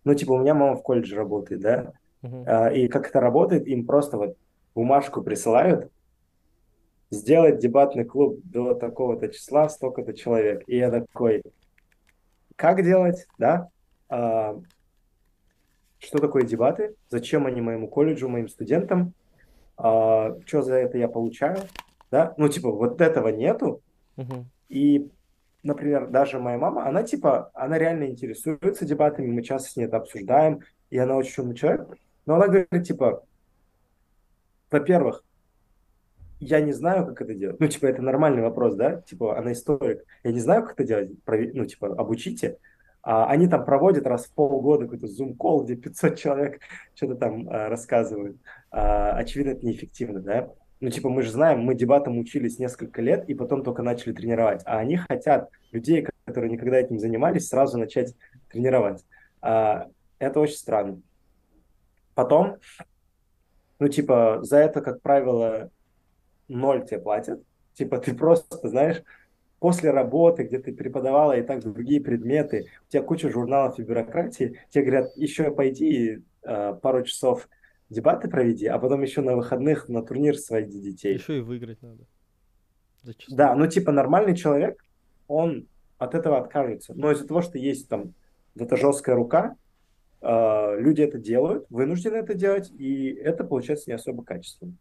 ну, типа, у меня мама в колледже работает, да, uh-huh. и как это работает, им просто вот бумажку присылают, сделать дебатный клуб до такого-то числа, столько-то человек. И я такой, как делать, да? А, что такое дебаты? Зачем они моему колледжу, моим студентам? А, что за это я получаю? Да? Ну, типа, вот этого нету. Uh-huh. И, например, даже моя мама, она, типа, она реально интересуется дебатами, мы часто с ней это обсуждаем, и она очень умный человек. Но она говорит, типа, во-первых, я не знаю, как это делать. Ну, типа, это нормальный вопрос, да? Типа, она историк. Я не знаю, как это делать. Ну, типа, обучите. А они там проводят раз в полгода какой-то зум-колл, где 500 человек что-то там а, рассказывают. А, очевидно, это неэффективно, да? Ну, типа, мы же знаем, мы дебатам учились несколько лет и потом только начали тренировать. А они хотят людей, которые никогда этим занимались, сразу начать тренировать. А, это очень странно. Потом, ну, типа, за это, как правило, ноль тебе платят. Типа ты просто, знаешь, после работы, где ты преподавала и так другие предметы, у тебя куча журналов и бюрократии, тебе говорят, еще пойди и э, пару часов дебаты проведи, а потом еще на выходных на турнир своих детей.
Еще и выиграть надо.
Зачастую. Да, ну типа нормальный человек, он от этого откажется. Но из-за того, что есть там эта жесткая рука, люди это делают, вынуждены это делать, и это получается не особо качественно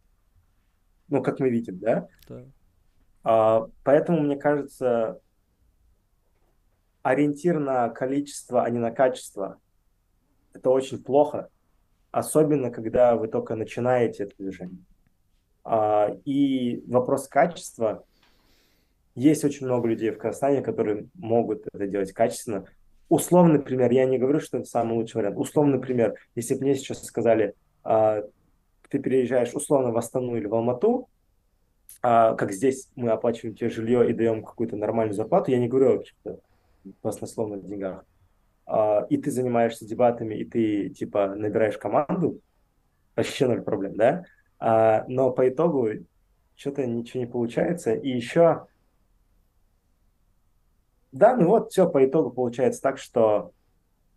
ну, как мы видим, да? да. А, поэтому, мне кажется, ориентир на количество, а не на качество, это очень плохо, особенно когда вы только начинаете это движение. А, и вопрос качества, есть очень много людей в Казахстане, которые могут это делать качественно. Условный пример, я не говорю, что это самый лучший вариант. Условный пример, если бы мне сейчас сказали, а, ты переезжаешь условно в Астану или в Алмату, а, как здесь мы оплачиваем тебе жилье и даем какую-то нормальную зарплату, я не говорю о каких-то баснословных деньгах, а, и ты занимаешься дебатами, и ты, типа, набираешь команду, вообще ноль проблем, да? Но по итогу что-то ничего не получается, и еще... Да, ну вот, все по итогу получается так, что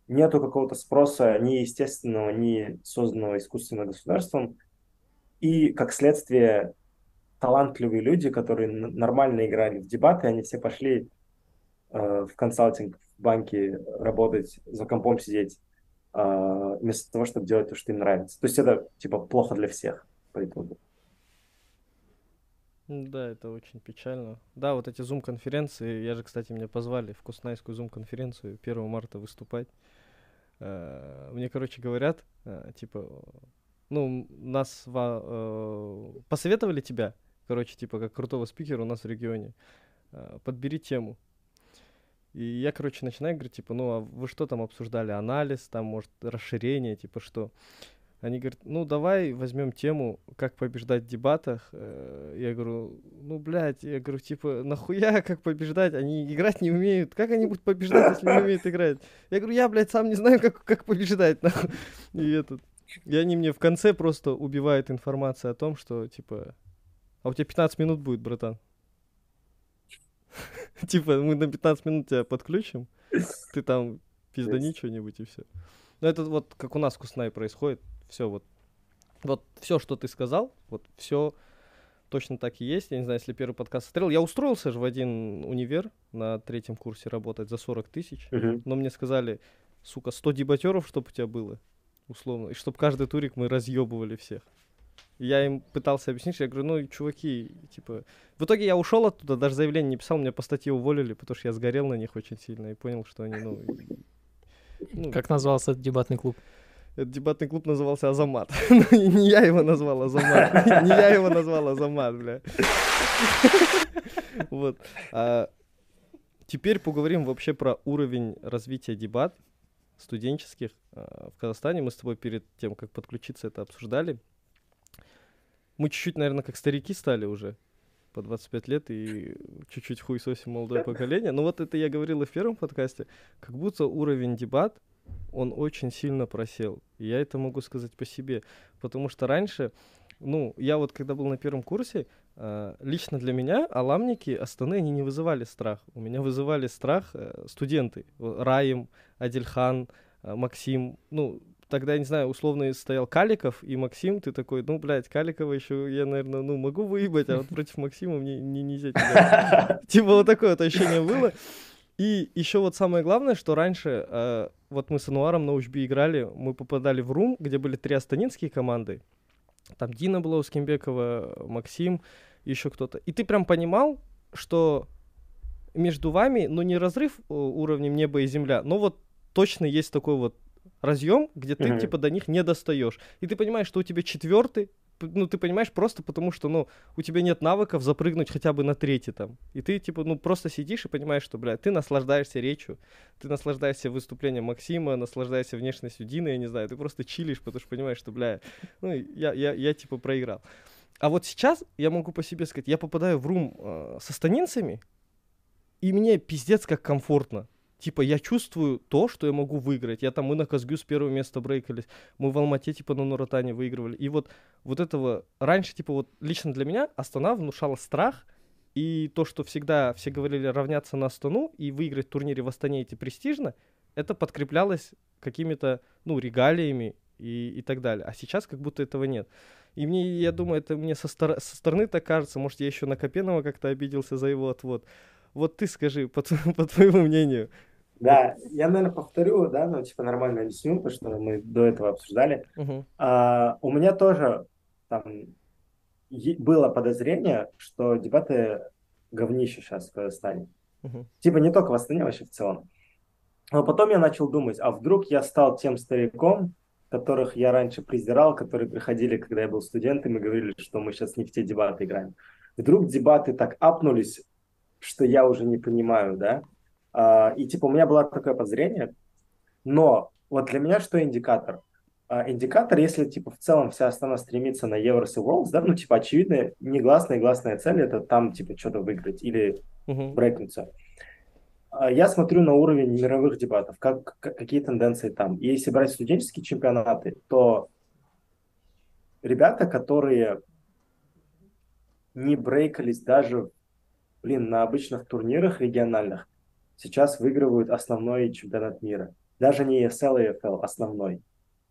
нету какого-то спроса ни естественного, ни созданного искусственным государством, и, как следствие, талантливые люди, которые нормально играли в дебаты, они все пошли э, в консалтинг, в банке работать, за компом сидеть, э, вместо того, чтобы делать то, что им нравится. То есть это, типа, плохо для всех по итогу.
Да, это очень печально. Да, вот эти зум-конференции, я же, кстати, меня позвали в Куснайскую зум-конференцию 1 марта выступать. Э, мне, короче, говорят, э, типа, ну, нас во, э, посоветовали тебя, короче, типа, как крутого спикера у нас в регионе. Подбери тему. И я, короче, начинаю говорить, типа, ну, а вы что там обсуждали? Анализ, там, может, расширение, типа, что? Они говорят, ну, давай возьмем тему, как побеждать в дебатах. Э, я говорю, ну, блядь, я говорю, типа, нахуя как побеждать? Они играть не умеют. Как они будут побеждать, если не умеют играть? Я говорю, я, блядь, сам не знаю, как, как побеждать. Нахуй. И этот... И они мне в конце просто убивают информацию о том, что, типа, а у тебя 15 минут будет, братан. Типа, мы на 15 минут тебя подключим, ты там пиздани что-нибудь и все. Ну, это вот как у нас в Куснай происходит. Все вот. Вот все, что ты сказал, вот все точно так и есть. Я не знаю, если первый подкаст смотрел. Я устроился же в один универ на третьем курсе работать за 40 тысяч. Но мне сказали, сука, 100 дебатеров, чтобы у тебя было, условно. И чтобы каждый турик мы разъебывали всех. Я им пытался объяснить, я говорю, ну, чуваки, типа... В итоге я ушел оттуда, даже заявление не писал, меня по статье уволили, потому что я сгорел на них очень сильно и понял, что они, ну...
ну как назывался этот дебатный клуб?
Этот дебатный клуб назывался Азамат. Ну, не я его назвал Азамат. Не я его назвал Азамат, бля. Вот. А теперь поговорим вообще про уровень развития дебат студенческих а, в Казахстане. Мы с тобой перед тем, как подключиться, это обсуждали мы чуть-чуть, наверное, как старики стали уже по 25 лет и чуть-чуть хуесосим молодое поколение. Но вот это я говорил и в первом подкасте. Как будто уровень дебат, он очень сильно просел. И я это могу сказать по себе. Потому что раньше, ну, я вот когда был на первом курсе, э, лично для меня аламники Астаны, они не вызывали страх. У меня вызывали страх э, студенты. Раим, Адильхан, э, Максим. Ну, тогда, я не знаю, условно стоял Каликов и Максим, ты такой, ну, блядь, Каликова еще я, наверное, ну, могу выебать, а вот против Максима мне не, нельзя. Типа вот такое вот ощущение было. И еще вот самое главное, что раньше, э, вот мы с Ануаром на Учби играли, мы попадали в рум, где были три астанинские команды. Там Дина была у Скимбекова, Максим, еще кто-то. И ты прям понимал, что между вами, ну, не разрыв э, уровнем неба и земля, но вот точно есть такой вот разъем, где ты, mm-hmm. типа, до них не достаешь. И ты понимаешь, что у тебя четвертый, ну, ты понимаешь, просто потому что, ну, у тебя нет навыков запрыгнуть хотя бы на третий там. И ты, типа, ну, просто сидишь и понимаешь, что, блядь, ты наслаждаешься речью, ты наслаждаешься выступлением Максима, наслаждаешься внешностью Дины, я не знаю, ты просто чилишь, потому что понимаешь, что, бля, ну, я, я, я, типа, проиграл. А вот сейчас я могу по себе сказать, я попадаю в рум э, со станинцами, и мне пиздец как комфортно типа, я чувствую то, что я могу выиграть. Я там, мы на Казгю с первого места брейкались, мы в Алмате, типа, на Нуратане выигрывали. И вот, вот этого, раньше, типа, вот лично для меня Астана внушала страх, и то, что всегда все говорили равняться на Астану и выиграть в турнире в Астане эти престижно, это подкреплялось какими-то, ну, регалиями и, и так далее. А сейчас как будто этого нет. И мне, я думаю, это мне со, стор- со стороны так кажется, может, я еще на Копенова как-то обиделся за его отвод. Вот ты скажи, по, по твоему мнению,
да, я, наверное, повторю, да, ну, типа, нормально объясню, потому что мы до этого обсуждали. А, у меня тоже там было подозрение, что дебаты говнище сейчас в Казахстане. Типа не только в Астане, вообще в целом. Но потом я начал думать, а вдруг я стал тем стариком, которых я раньше презирал, которые приходили, когда я был студентом, и говорили, что мы сейчас не в те дебаты играем. Вдруг дебаты так апнулись, что я уже не понимаю, да? А, и типа у меня было такое подозрение, но вот для меня что индикатор? А, индикатор, если типа в целом вся страна стремится на Euros и Worlds, да, ну типа очевидно, негласная и гласная цель это там типа что-то выиграть или uh-huh. брейкнуться. А, я смотрю на уровень мировых дебатов, как, какие тенденции там. И если брать студенческие чемпионаты, то ребята, которые не брейкались даже, блин, на обычных турнирах региональных, сейчас выигрывают основной чемпионат мира. Даже не ESL и EFL, основной.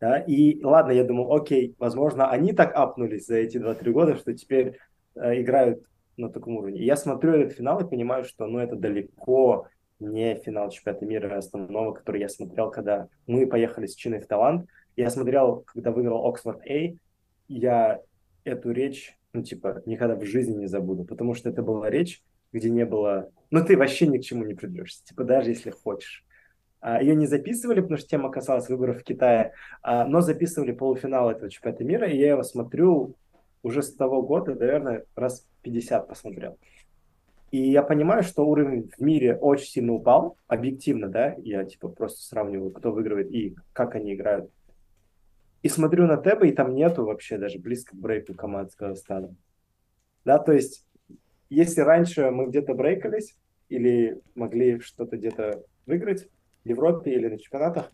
Да? И ладно, я думал, окей, возможно, они так апнулись за эти 2-3 года, что теперь э, играют на таком уровне. И я смотрю этот финал и понимаю, что ну, это далеко не финал чемпионата мира основного, который я смотрел, когда мы поехали с Чиной в Талант. Я смотрел, когда выиграл Оксфорд A, я эту речь, ну, типа, никогда в жизни не забуду, потому что это была речь, где не было... Ну, ты вообще ни к чему не придрешься, типа, даже если хочешь. А, ее не записывали, потому что тема касалась выборов в Китае, а, но записывали полуфинал этого чемпионата мира, и я его смотрю уже с того года, наверное, раз 50 посмотрел. И я понимаю, что уровень в мире очень сильно упал, объективно, да, я типа просто сравниваю, кто выигрывает и как они играют. И смотрю на Теба, и там нету вообще даже близко к брейку команд с Казахстана. Да, то есть, если раньше мы где-то брейкались или могли что-то где-то выиграть в Европе или на чемпионатах,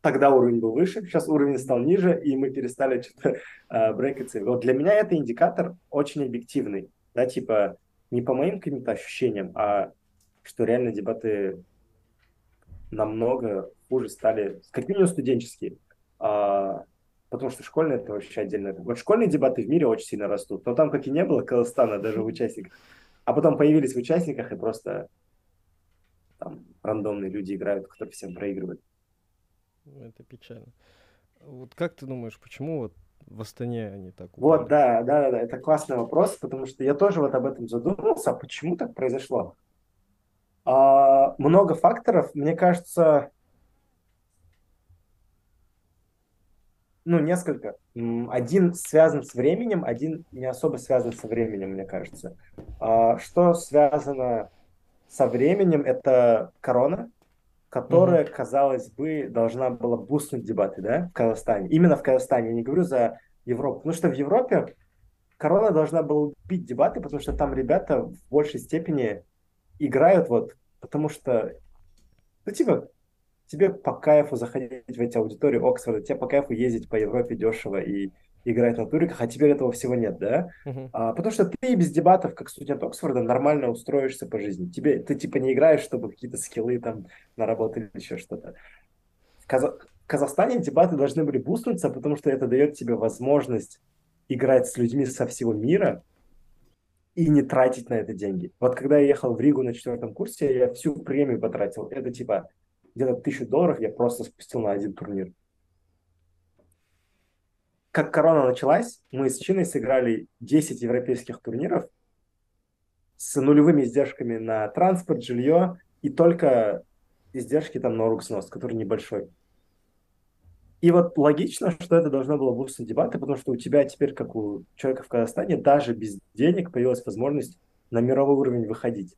тогда уровень был выше, сейчас уровень стал ниже, и мы перестали что-то э, брейкаться. Вот для меня это индикатор очень объективный, да, типа не по моим каким-то ощущениям, а что реально дебаты намного хуже стали, как минимум студенческие, а, потому что школьные это вообще отдельно. Вот школьные дебаты в мире очень сильно растут, но там как и не было Казахстана даже в участниках, а потом появились в участниках и просто там рандомные люди играют, кто всем проигрывает.
Ну, это печально. Вот как ты думаешь, почему вот в Астане они так
упали? Вот, да, да, да, это классный вопрос, потому что я тоже вот об этом задумался, а почему так произошло? А, много факторов, мне кажется, ну, несколько. Один связан с временем, один не особо связан со временем, мне кажется. А, что связано со временем, это корона, которая, mm-hmm. казалось бы, должна была бустнуть дебаты, да, в Казахстане. Именно в Казахстане, я не говорю за Европу. Потому что в Европе корона должна была убить дебаты, потому что там ребята в большей степени играют вот, потому что, ну, типа, тебе по кайфу заходить в эти аудитории Оксфорда, тебе по кайфу ездить по Европе дешево и играть на туриках, а теперь этого всего нет, да? Uh-huh. А, потому что ты без дебатов, как студент Оксфорда, нормально устроишься по жизни. Тебе, ты типа не играешь, чтобы какие-то скиллы там наработать или еще что-то. В, Каза- в Казахстане дебаты должны были бустнуться, потому что это дает тебе возможность играть с людьми со всего мира и не тратить на это деньги. Вот когда я ехал в Ригу на четвертом курсе, я всю премию потратил. Это типа где-то тысячу долларов я просто спустил на один турнир как корона началась, мы с Чиной сыграли 10 европейских турниров с нулевыми издержками на транспорт, жилье и только издержки там на снос, который небольшой. И вот логично, что это должно было бустить дебаты, потому что у тебя теперь, как у человека в Казахстане, даже без денег появилась возможность на мировой уровень выходить.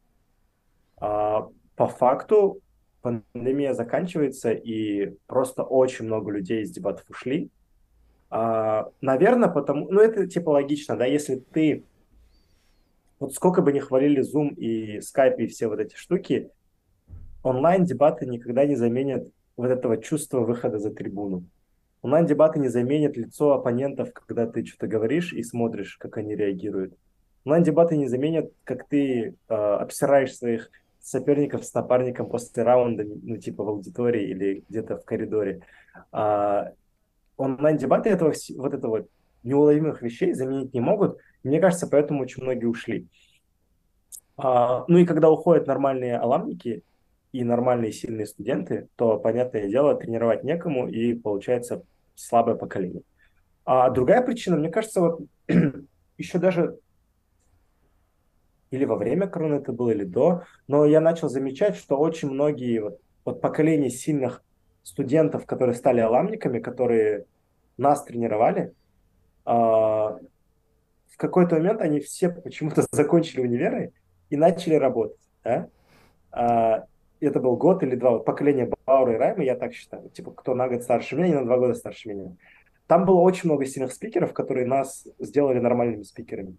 А по факту пандемия заканчивается, и просто очень много людей из дебатов ушли. А, наверное, потому... Ну, это типа логично, да, если ты... Вот сколько бы ни хвалили Zoom и Skype и все вот эти штуки, онлайн-дебаты никогда не заменят вот этого чувства выхода за трибуну. Онлайн-дебаты не заменят лицо оппонентов, когда ты что-то говоришь и смотришь, как они реагируют. Онлайн-дебаты не заменят, как ты э, обсираешь своих соперников с напарником после раунда, ну, типа в аудитории или где-то в коридоре. А, онлайн-дебаты этого, вот этого неуловимых вещей заменить не могут. Мне кажется, поэтому очень многие ушли. А, ну и когда уходят нормальные аламники и нормальные сильные студенты, то, понятное дело, тренировать некому, и получается слабое поколение. А другая причина, мне кажется, вот еще даже или во время короны это было, или до, но я начал замечать, что очень многие вот, вот поколения сильных студентов, которые стали аламниками, которые нас тренировали, а, в какой-то момент они все почему-то закончили универы и начали работать. Да? А, это был год или два, поколение Баура и Райма, я так считаю, типа кто на год старше меня, не на два года старше меня. Там было очень много сильных спикеров, которые нас сделали нормальными спикерами.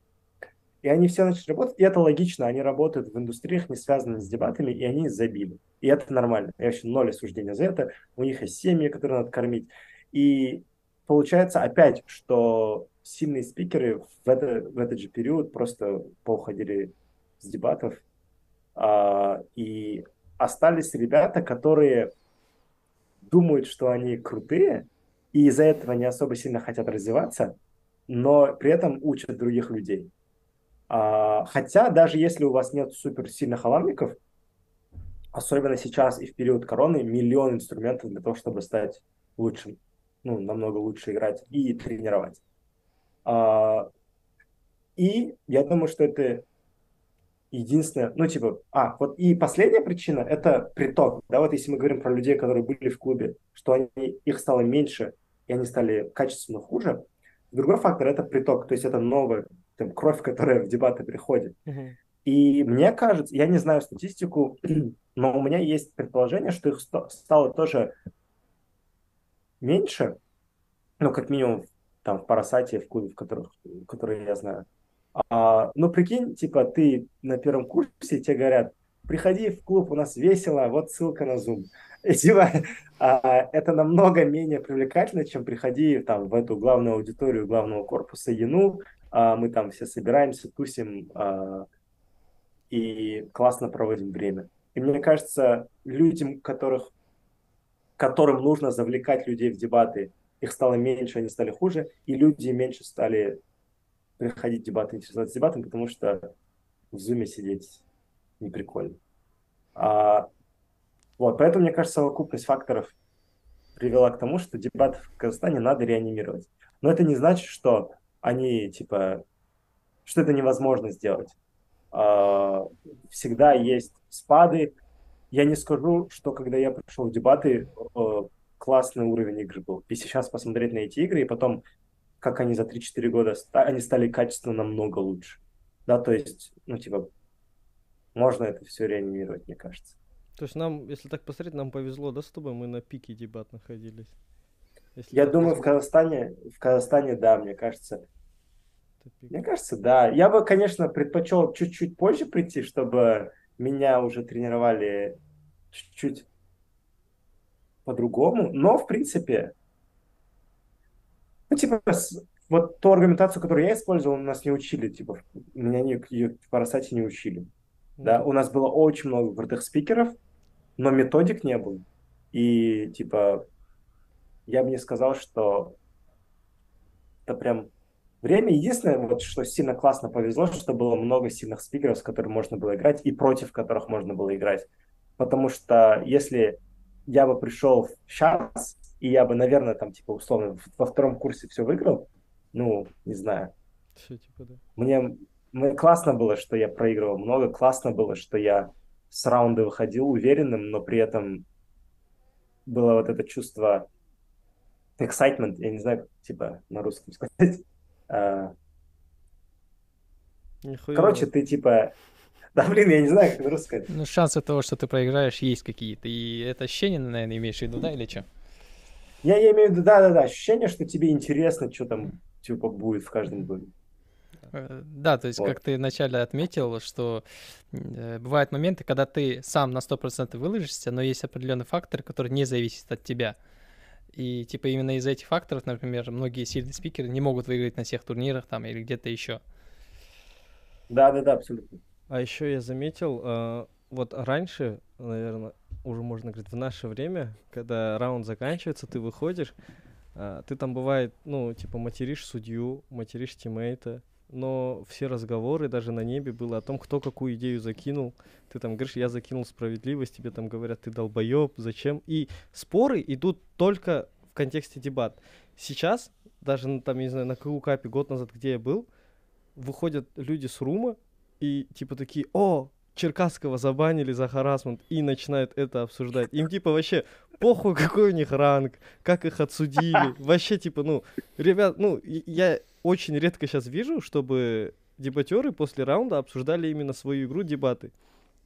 И они все начали работать, и это логично, они работают в индустриях, не связанных с дебатами, и они забили. И это нормально. Я вообще ноль осуждения за это. У них есть семьи, которые надо кормить. И получается опять, что сильные спикеры в, это, в этот же период просто поуходили с дебатов. А, и остались ребята, которые думают, что они крутые, и из-за этого не особо сильно хотят развиваться, но при этом учат других людей. А, хотя даже если у вас нет суперсильных аламников, особенно сейчас и в период короны, миллион инструментов для того, чтобы стать лучшим, ну, намного лучше играть и тренировать. А, и я думаю, что это единственное, ну, типа, а, вот и последняя причина – это приток, да, вот если мы говорим про людей, которые были в клубе, что они, их стало меньше, и они стали качественно хуже. Другой фактор – это приток, то есть это новая там, кровь, которая в дебаты приходит. Uh-huh. И мне кажется, я не знаю статистику, но у меня есть предположение, что их стало тоже меньше, ну, как минимум, там, в Парасате, в клубе, в которых, которые я знаю. А, ну, прикинь, типа, ты на первом курсе, тебе говорят, приходи в клуб, у нас весело, вот ссылка на Zoom. И, типа, а, это намного менее привлекательно, чем приходи там в эту главную аудиторию главного корпуса ЕНУ, мы там все собираемся, тусим а, и классно проводим время. И мне кажется, людям, которых, которым нужно завлекать людей в дебаты, их стало меньше, они стали хуже, и люди меньше стали приходить в дебаты, интересоваться дебатом, потому что в зуме сидеть не прикольно. А, вот, поэтому, мне кажется, совокупность факторов привела к тому, что дебаты в Казахстане надо реанимировать. Но это не значит, что они, типа, что это невозможно сделать. А, всегда есть спады. Я не скажу, что когда я пришел в дебаты, э, классный уровень игры был. И сейчас посмотреть на эти игры, и потом, как они за 3-4 года, они стали качественно намного лучше. Да, то есть, ну, типа, можно это все реанимировать, мне кажется.
То есть нам, если так посмотреть, нам повезло, да, с тобой мы на пике дебат находились?
Если я думаю, в Казахстане, в Казахстане, да, мне кажется. Мне кажется, да. Я бы, конечно, предпочел чуть-чуть позже прийти, чтобы меня уже тренировали чуть-чуть по-другому. Но, в принципе, ну, типа, вот ту аргументацию, которую я использовал, нас не учили, типа, меня не, ее в Парасате не учили. Mm-hmm. Да, у нас было очень много крутых спикеров, но методик не было. И, типа, я бы не сказал, что это прям время. Единственное, вот, что сильно классно повезло, что было много сильных спикеров, с которыми можно было играть, и против которых можно было играть. Потому что если я бы пришел сейчас, и я бы, наверное, там, типа, условно, во втором курсе все выиграл, ну, не знаю. Все, типа, да. Мне, мне классно было, что я проигрывал много, классно было, что я с раунда выходил уверенным, но при этом было вот это чувство excitement, я не знаю, типа на русском сказать. А... Короче, ты типа... Да, блин, я не знаю, как русском сказать.
Ну, шансы того, что ты проиграешь, есть какие-то. И это ощущение, наверное, имеешь в виду, да, или что?
Я, я имею в виду, да-да-да, ощущение, что тебе интересно, что там, типа, будет в каждом боге.
Э, да, то есть, вот. как ты вначале отметил, что э, бывают моменты, когда ты сам на 100% выложишься, но есть определенный фактор, который не зависит от тебя. И типа именно из-за этих факторов, например, многие сильные спикеры не могут выиграть на всех турнирах там или где-то еще.
Да, да, да, абсолютно.
А еще я заметил, э, вот раньше, наверное, уже можно говорить, в наше время, когда раунд заканчивается, ты выходишь, э, ты там бывает, ну, типа, материшь судью, материшь тиммейта, но все разговоры даже на небе было о том, кто какую идею закинул. Ты там говоришь, я закинул справедливость, тебе там говорят, ты долбоеб, зачем? И споры идут только в контексте дебат. Сейчас, даже там, не знаю, на КУ Капе год назад, где я был, выходят люди с рума и типа такие, о, Черкасского забанили за харасмент и начинают это обсуждать. Им типа вообще похуй, какой у них ранг, как их отсудили. Вообще типа, ну, ребят, ну, я очень редко сейчас вижу, чтобы дебатеры после раунда обсуждали именно свою игру дебаты.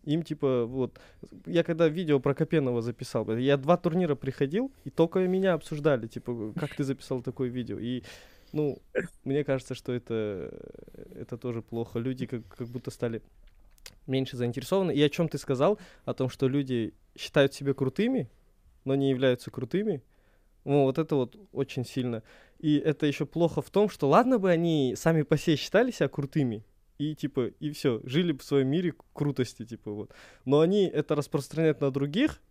Им типа вот, я когда видео про Копенова записал, я два турнира приходил, и только меня обсуждали, типа, как ты записал такое видео. И ну, мне кажется, что это, это тоже плохо. Люди как, как будто стали меньше заинтересованы. И о чем ты сказал? О том, что люди считают себя крутыми, но не являются крутыми. Ну, вот это вот очень сильно. И это еще плохо в том, что ладно бы они сами по себе считали себя крутыми, и типа, и все, жили бы в своем мире крутости, типа вот. Но они это распространяют на других,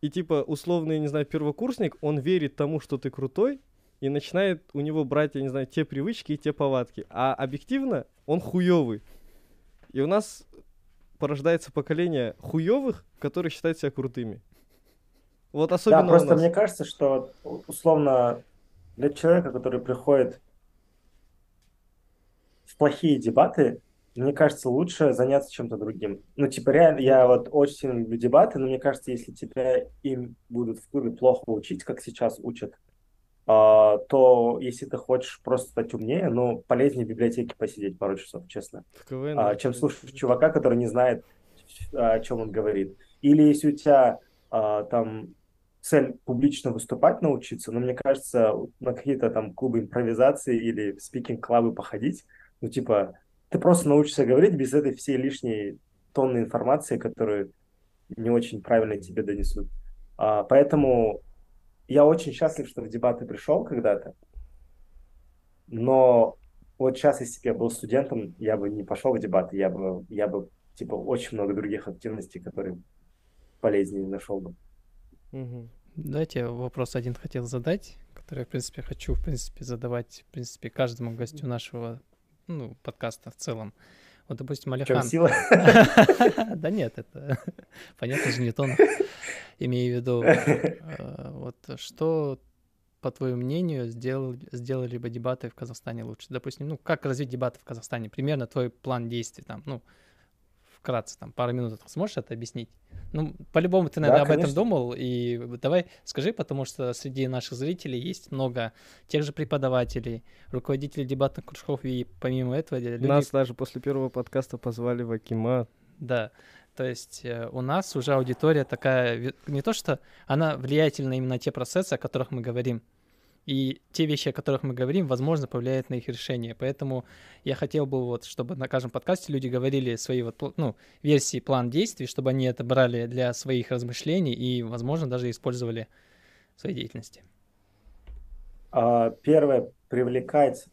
и типа, условный, не знаю, первокурсник, он верит тому, что ты крутой, и начинает у него брать, я не знаю, те привычки и те повадки. А объективно он хуёвый. И у нас порождается поколение хуёвых, которые считают себя крутыми.
Вот особенно Да, просто мне кажется, что условно для человека, который приходит в плохие дебаты, мне кажется, лучше заняться чем-то другим. Ну, типа, реально, я вот очень сильно люблю дебаты, но мне кажется, если тебя им будут в клубе плохо учить, как сейчас учат, то если ты хочешь просто стать умнее, ну, полезнее в библиотеке посидеть пару часов, честно,
КВН.
а, чем слушать чувака, который не знает, о чем он говорит. Или если у тебя а, там цель публично выступать научиться, но мне кажется, на какие-то там клубы импровизации или спикинг-клабы походить, ну, типа, ты просто научишься говорить без этой всей лишней тонны информации, которую не очень правильно тебе донесут. А, поэтому я очень счастлив, что в дебаты пришел когда-то, но вот сейчас, если бы я был студентом, я бы не пошел в дебаты, я бы, я бы типа очень много других активностей, которые полезнее нашел бы.
Угу. Давайте вопрос один хотел задать, который, в принципе, хочу, в принципе, задавать, в принципе, каждому гостю нашего ну, подкаста в целом. Вот, допустим, Алихан...
сила?
Да нет, это понятно же не тон. Имею в виду, э, вот что, по твоему мнению, сделал, сделали бы дебаты в Казахстане лучше? Допустим, ну, как развить дебаты в Казахстане? Примерно твой план действий там, ну, вкратце, там, пару минут сможешь это объяснить? Ну, по-любому ты, наверное, да, об этом думал, и давай скажи, потому что среди наших зрителей есть много тех же преподавателей, руководителей дебатных кружков, и помимо этого...
Люди... Нас даже после первого подкаста позвали в Акима.
Да, то есть э, у нас уже аудитория такая, не то что она влиятельна именно на те процессы, о которых мы говорим, и те вещи, о которых мы говорим, возможно, повлияют на их решение. Поэтому я хотел бы, вот, чтобы на каждом подкасте люди говорили свои вот, ну, версии, план действий, чтобы они это брали для своих размышлений и, возможно, даже использовали в своей деятельности.
А, первое, привлекать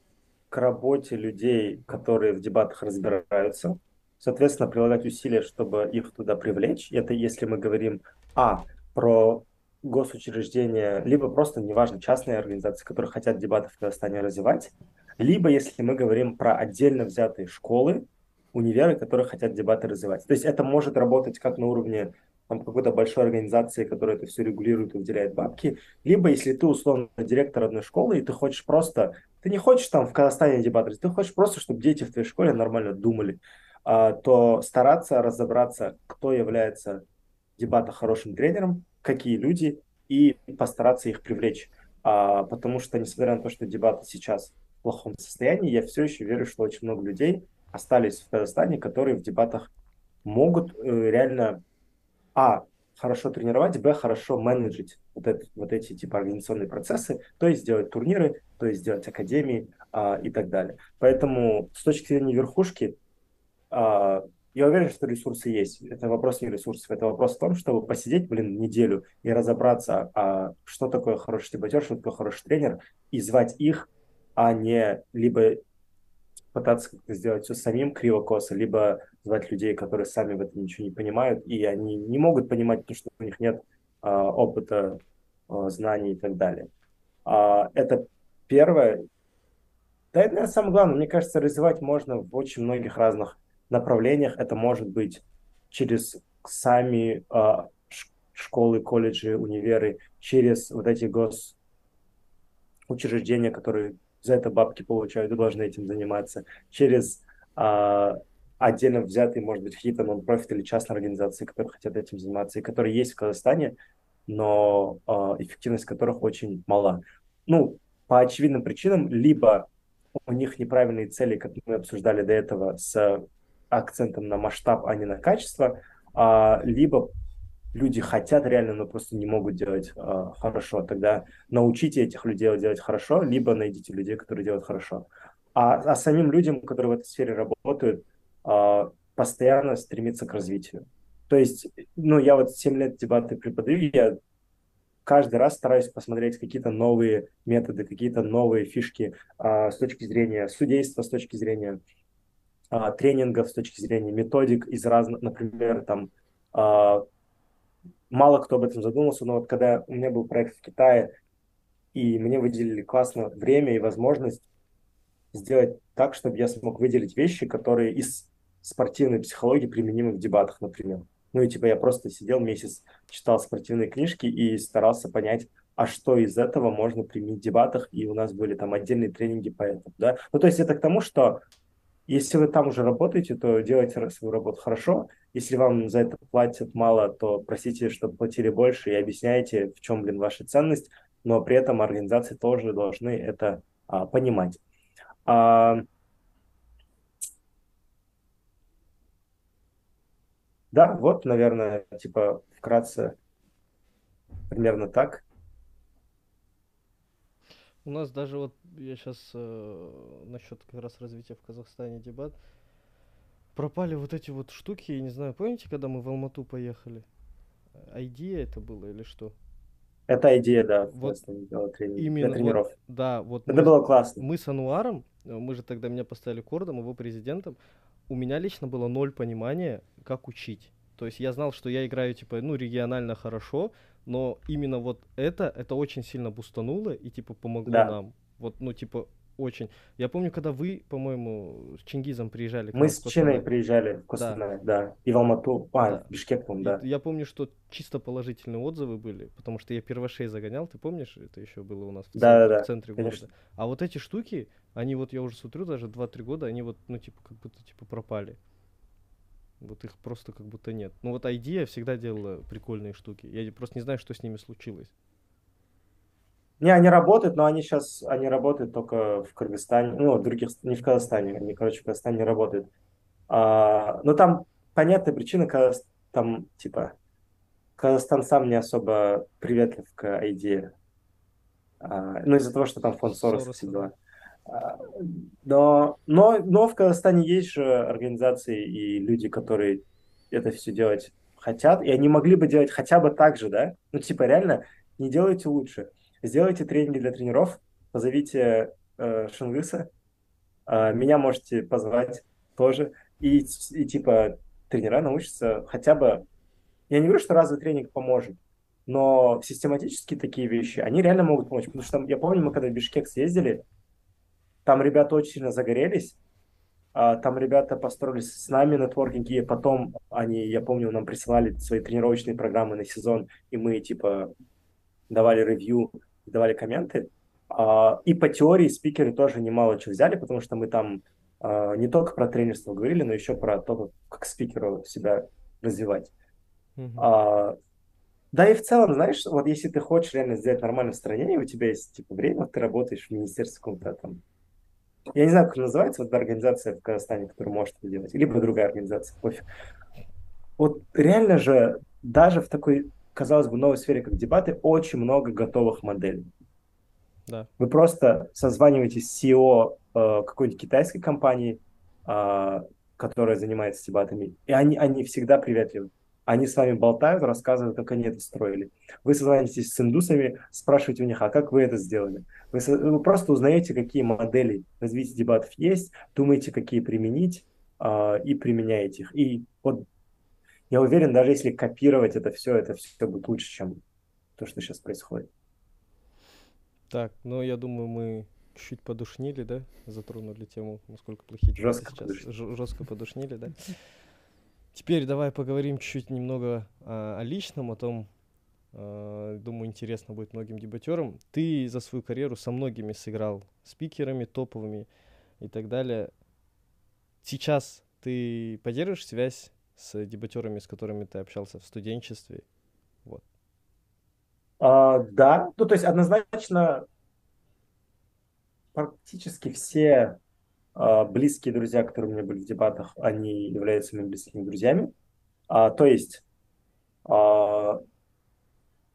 к работе людей, которые в дебатах разбираются. Соответственно, прилагать усилия, чтобы их туда привлечь. Это если мы говорим, а, про госучреждения, либо просто, неважно, частные организации, которые хотят дебаты в Казахстане развивать, либо, если мы говорим про отдельно взятые школы, универы, которые хотят дебаты развивать. То есть это может работать как на уровне там, какой-то большой организации, которая это все регулирует и выделяет бабки, либо если ты условно директор одной школы, и ты хочешь просто, ты не хочешь там в Казахстане дебаты, ты хочешь просто, чтобы дети в твоей школе нормально думали, то стараться разобраться, кто является в дебатах хорошим тренером, какие люди, и постараться их привлечь. А, потому что, несмотря на то, что дебаты сейчас в плохом состоянии, я все еще верю, что очень много людей остались в Казахстане, которые в дебатах могут э, реально, а, хорошо тренировать, б, хорошо менеджить вот, это, вот эти типа организационные процессы, то есть сделать турниры, то есть сделать академии а, и так далее. Поэтому с точки зрения верхушки, а, я уверен, что ресурсы есть. Это вопрос не ресурсов, это вопрос в том, чтобы посидеть, блин, неделю и разобраться, а что такое хороший дебатер, что такое хороший тренер, и звать их, а не либо пытаться как-то сделать все самим криво-косо, либо звать людей, которые сами в этом ничего не понимают, и они не могут понимать, потому что у них нет а, опыта, а, знаний и так далее. А, это первое. Да, это, наверное, самое главное. Мне кажется, развивать можно в очень многих разных направлениях. Это может быть через сами э, школы, колледжи, универы, через вот эти госучреждения, которые за это бабки получают и должны этим заниматься, через э, отдельно взятые, может быть, какие-то нон-профит или частные организации, которые хотят этим заниматься, и которые есть в Казахстане, но э, эффективность которых очень мала. Ну, по очевидным причинам, либо у них неправильные цели, как мы обсуждали до этого, с акцентом на масштаб, а не на качество, а, либо люди хотят реально, но просто не могут делать а, хорошо. Тогда научите этих людей делать хорошо, либо найдите людей, которые делают хорошо. А, а самим людям, которые в этой сфере работают, а, постоянно стремиться к развитию. То есть, ну, я вот 7 лет дебаты преподаю, я каждый раз стараюсь посмотреть какие-то новые методы, какие-то новые фишки а, с точки зрения судейства, с точки зрения а, тренингов с точки зрения методик из разных, например, там а, мало кто об этом задумался, но вот когда у меня был проект в Китае, и мне выделили классное время и возможность сделать так, чтобы я смог выделить вещи, которые из спортивной психологии применимы в дебатах, например. Ну и типа я просто сидел месяц, читал спортивные книжки и старался понять, а что из этого можно применить в дебатах, и у нас были там отдельные тренинги по этому, да. Ну то есть это к тому, что если вы там уже работаете, то делайте свою работу хорошо. Если вам за это платят мало, то просите, чтобы платили больше и объясняйте, в чем, блин, ваша ценность, но при этом организации тоже должны это а, понимать. А, да, вот, наверное, типа вкратце примерно так.
У нас даже вот, я сейчас э, насчет как раз развития в Казахстане дебат, пропали вот эти вот штуки, я не знаю, помните, когда мы в Алмату поехали? Идея это было или что?
Это идея, да,
вот
трени...
именно
для тренеров. Вот,
да, вот
это мы, было классно.
Мы с Ануаром, э, мы же тогда меня поставили кордом, его президентом. У меня лично было ноль понимания, как учить. То есть я знал, что я играю типа ну регионально хорошо, но именно вот это, это очень сильно бустануло и, типа, помогло да. нам. Вот, ну, типа, очень. Я помню, когда вы, по-моему, с Чингизом приезжали.
Мы с Чиной приезжали в Костанай, да. да. И в Алмату, а, да. в Бишкек, по да.
Я помню, что чисто положительные отзывы были, потому что я первошей загонял, ты помнишь, это еще было у нас в,
да,
центре,
да,
в центре
конечно.
города. А вот эти штуки, они вот, я уже смотрю, даже 2-3 года, они вот, ну, типа, как будто, типа, пропали. Вот их просто как будто нет. Ну вот ID всегда делала прикольные штуки. Я просто не знаю, что с ними случилось.
Не, они работают, но они сейчас, они работают только в Кыргызстане, ну, в других, не в Казахстане, они, короче, в Казахстане не работают. А, но там понятная причина, когда там, типа, Казахстан сам не особо приветлив к ID. А, ну, из-за того, что там фонд Сороса все дела. Но, но, но в Казахстане есть же организации и люди, которые это все делать хотят, и они могли бы делать хотя бы так же, да? Ну, типа, реально, не делайте лучше. Сделайте тренинги для тренеров, позовите э, Шингиса, э, меня можете позвать тоже, и, и, типа, тренера научатся хотя бы... Я не говорю, что разовый тренинг поможет, но систематически такие вещи, они реально могут помочь. Потому что я помню, мы когда в Бишкек съездили, там ребята очень сильно загорелись. А, там ребята построились с нами нетворкинги, и потом они, я помню, нам присылали свои тренировочные программы на сезон, и мы, типа, давали ревью, давали комменты. А, и по теории спикеры тоже немало чего взяли, потому что мы там а, не только про тренерство говорили, но еще про то, как спикеру себя развивать. Mm-hmm. Да и в целом, знаешь, вот если ты хочешь реально сделать нормальное устранение, у тебя есть типа время, ты работаешь в министерстве каком-то там я не знаю, как называется вот организация в Казахстане, которая может это делать, либо другая организация, пофиг. Вот реально же даже в такой, казалось бы, новой сфере, как дебаты, очень много готовых моделей.
Да.
Вы просто созваниваетесь с CEO э, какой-нибудь китайской компании, э, которая занимается дебатами, и они, они всегда приветливы. Они с вами болтают, рассказывают, как они это строили. Вы созваниваетесь с индусами, спрашиваете у них, а как вы это сделали? Вы, вы просто узнаете, какие модели развития дебатов есть, думаете, какие применить, э, и применяете их. И вот я уверен, даже если копировать это все, это все будет лучше, чем то, что сейчас происходит.
Так, ну я думаю, мы чуть подушнили, да? Затронули тему, насколько плохие
Жестко
сейчас. Подушнили. Жестко подушнили, да? Теперь давай поговорим чуть-чуть немного а, о личном, о том, а, думаю, интересно будет многим дебатерам. Ты за свою карьеру со многими сыграл спикерами, топовыми и так далее. Сейчас ты поддерживаешь связь с дебатерами, с которыми ты общался в студенчестве? Вот.
А, да, ну то есть однозначно практически все близкие друзья, которые у меня были в дебатах, они являются моими близкими друзьями. А, то есть, а,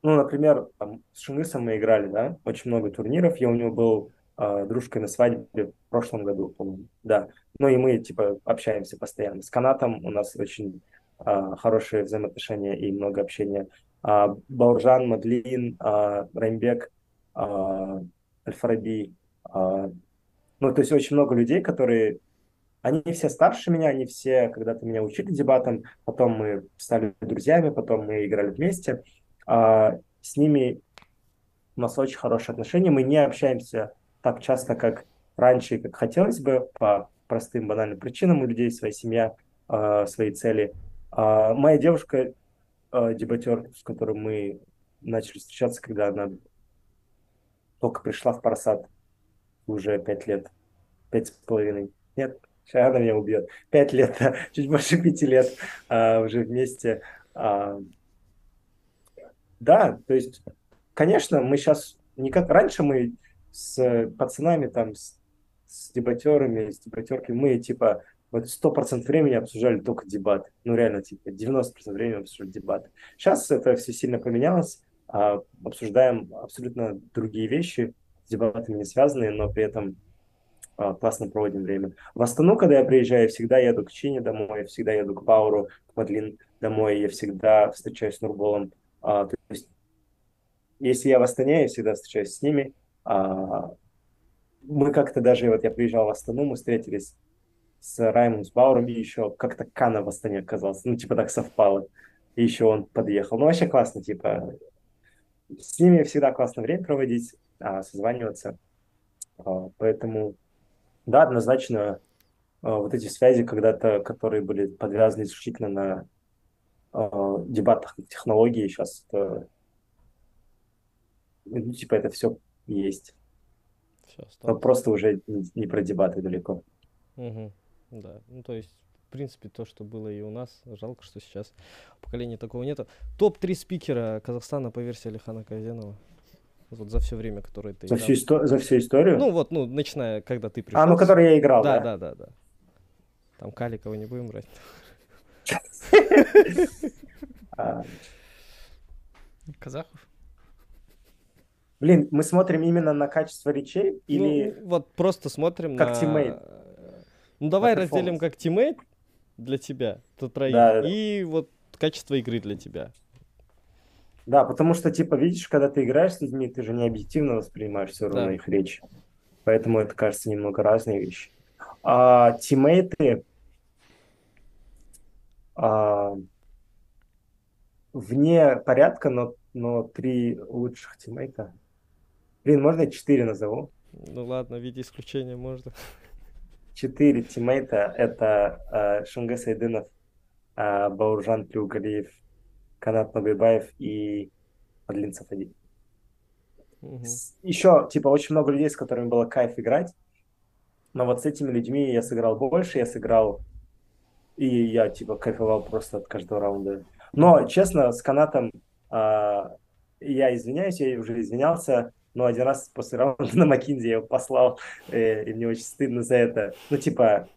ну, например, там, с Шингисом мы играли, да, очень много турниров. Я у него был а, дружкой на свадьбе в прошлом году, по-моему, да. Ну и мы, типа, общаемся постоянно. С Канатом у нас очень а, хорошие взаимоотношения и много общения. А, Бауржан, Мадлин, а, Раймбек, а, Альфараби, а, ну, то есть очень много людей, которые... Они все старше меня, они все когда-то меня учили дебатам, потом мы стали друзьями, потом мы играли вместе. А, с ними у нас очень хорошие отношения. Мы не общаемся так часто, как раньше как хотелось бы, по простым банальным причинам. У людей своя семья, а, свои цели. А, моя девушка, а, дебатер, с которым мы начали встречаться, когда она только пришла в Парасад, уже пять лет, пять с половиной. Нет, Сейчас она меня убьет. Пять лет, чуть больше пяти лет а, уже вместе. А, да, то есть, конечно, мы сейчас не как раньше мы с пацанами там, с, с дебатерами, с дебатерками, мы типа вот сто процентов времени обсуждали только дебаты. Ну, реально, типа, 90% времени обсуждали дебаты. Сейчас это все сильно поменялось. А, обсуждаем абсолютно другие вещи, с дебатами не связанные, но при этом а, классно проводим время. В Астану, когда я приезжаю, я всегда еду к Чине домой, я всегда еду к Пауру, к Мадлин домой, я всегда встречаюсь с Нурболом. А, то есть, если я в Астане, я всегда встречаюсь с ними. А, мы как-то даже, вот я приезжал в Астану, мы встретились с Раймом, с Бауром, и еще как-то Кана в Астане оказался. Ну, типа так совпало. И еще он подъехал. Ну, вообще классно, типа. С ними всегда классно время проводить, созваниваться. А, поэтому, да, однозначно, а, вот эти связи когда-то, которые были подвязаны исключительно на а, дебатах технологии, сейчас это, ну, типа, это все есть. Все Но просто уже не про дебаты далеко.
Угу. Да, ну то есть, в принципе, то, что было и у нас, жалко, что сейчас поколения такого нету. Топ-3 спикера Казахстана по версии Алихана Казенова. Вот за все время, которое ты
за играл. Всю исто- за всю историю?
Ну вот, ну, начиная, когда ты пришел.
А, ну, который я играл, да?
Да, да, да, да. Там Каликова не будем брать.
А. Казахов?
Блин, мы смотрим именно на качество речей ну, или...
Ну, вот просто смотрим
как на... Как тиммейт.
Ну давай разделим как teammate для тебя, то троих, да, да, и вот качество игры для тебя.
Да, потому что, типа, видишь, когда ты играешь с людьми, ты же не объективно воспринимаешь все равно да. их речь. Поэтому это, кажется, немного разные вещи. А teammate 'ы... А, вне порядка, но, но три лучших teammate 'а. Блин, можно я четыре назову?
Ну ладно, в виде исключения можно
четыре тиммейта. Это э, Шунгас Айдынов, э, Бауржан Триугалиев, Канат Набибаев и Мадлин Сафади. Угу. Еще, типа, очень много людей, с которыми было кайф играть. Но вот с этими людьми я сыграл больше, я сыграл... И я, типа, кайфовал просто от каждого раунда. Но, честно, с канатом э, я извиняюсь, я уже извинялся. Но один раз после раунда на McKinsey я его послал, э, и мне очень стыдно за это. Ну, типа,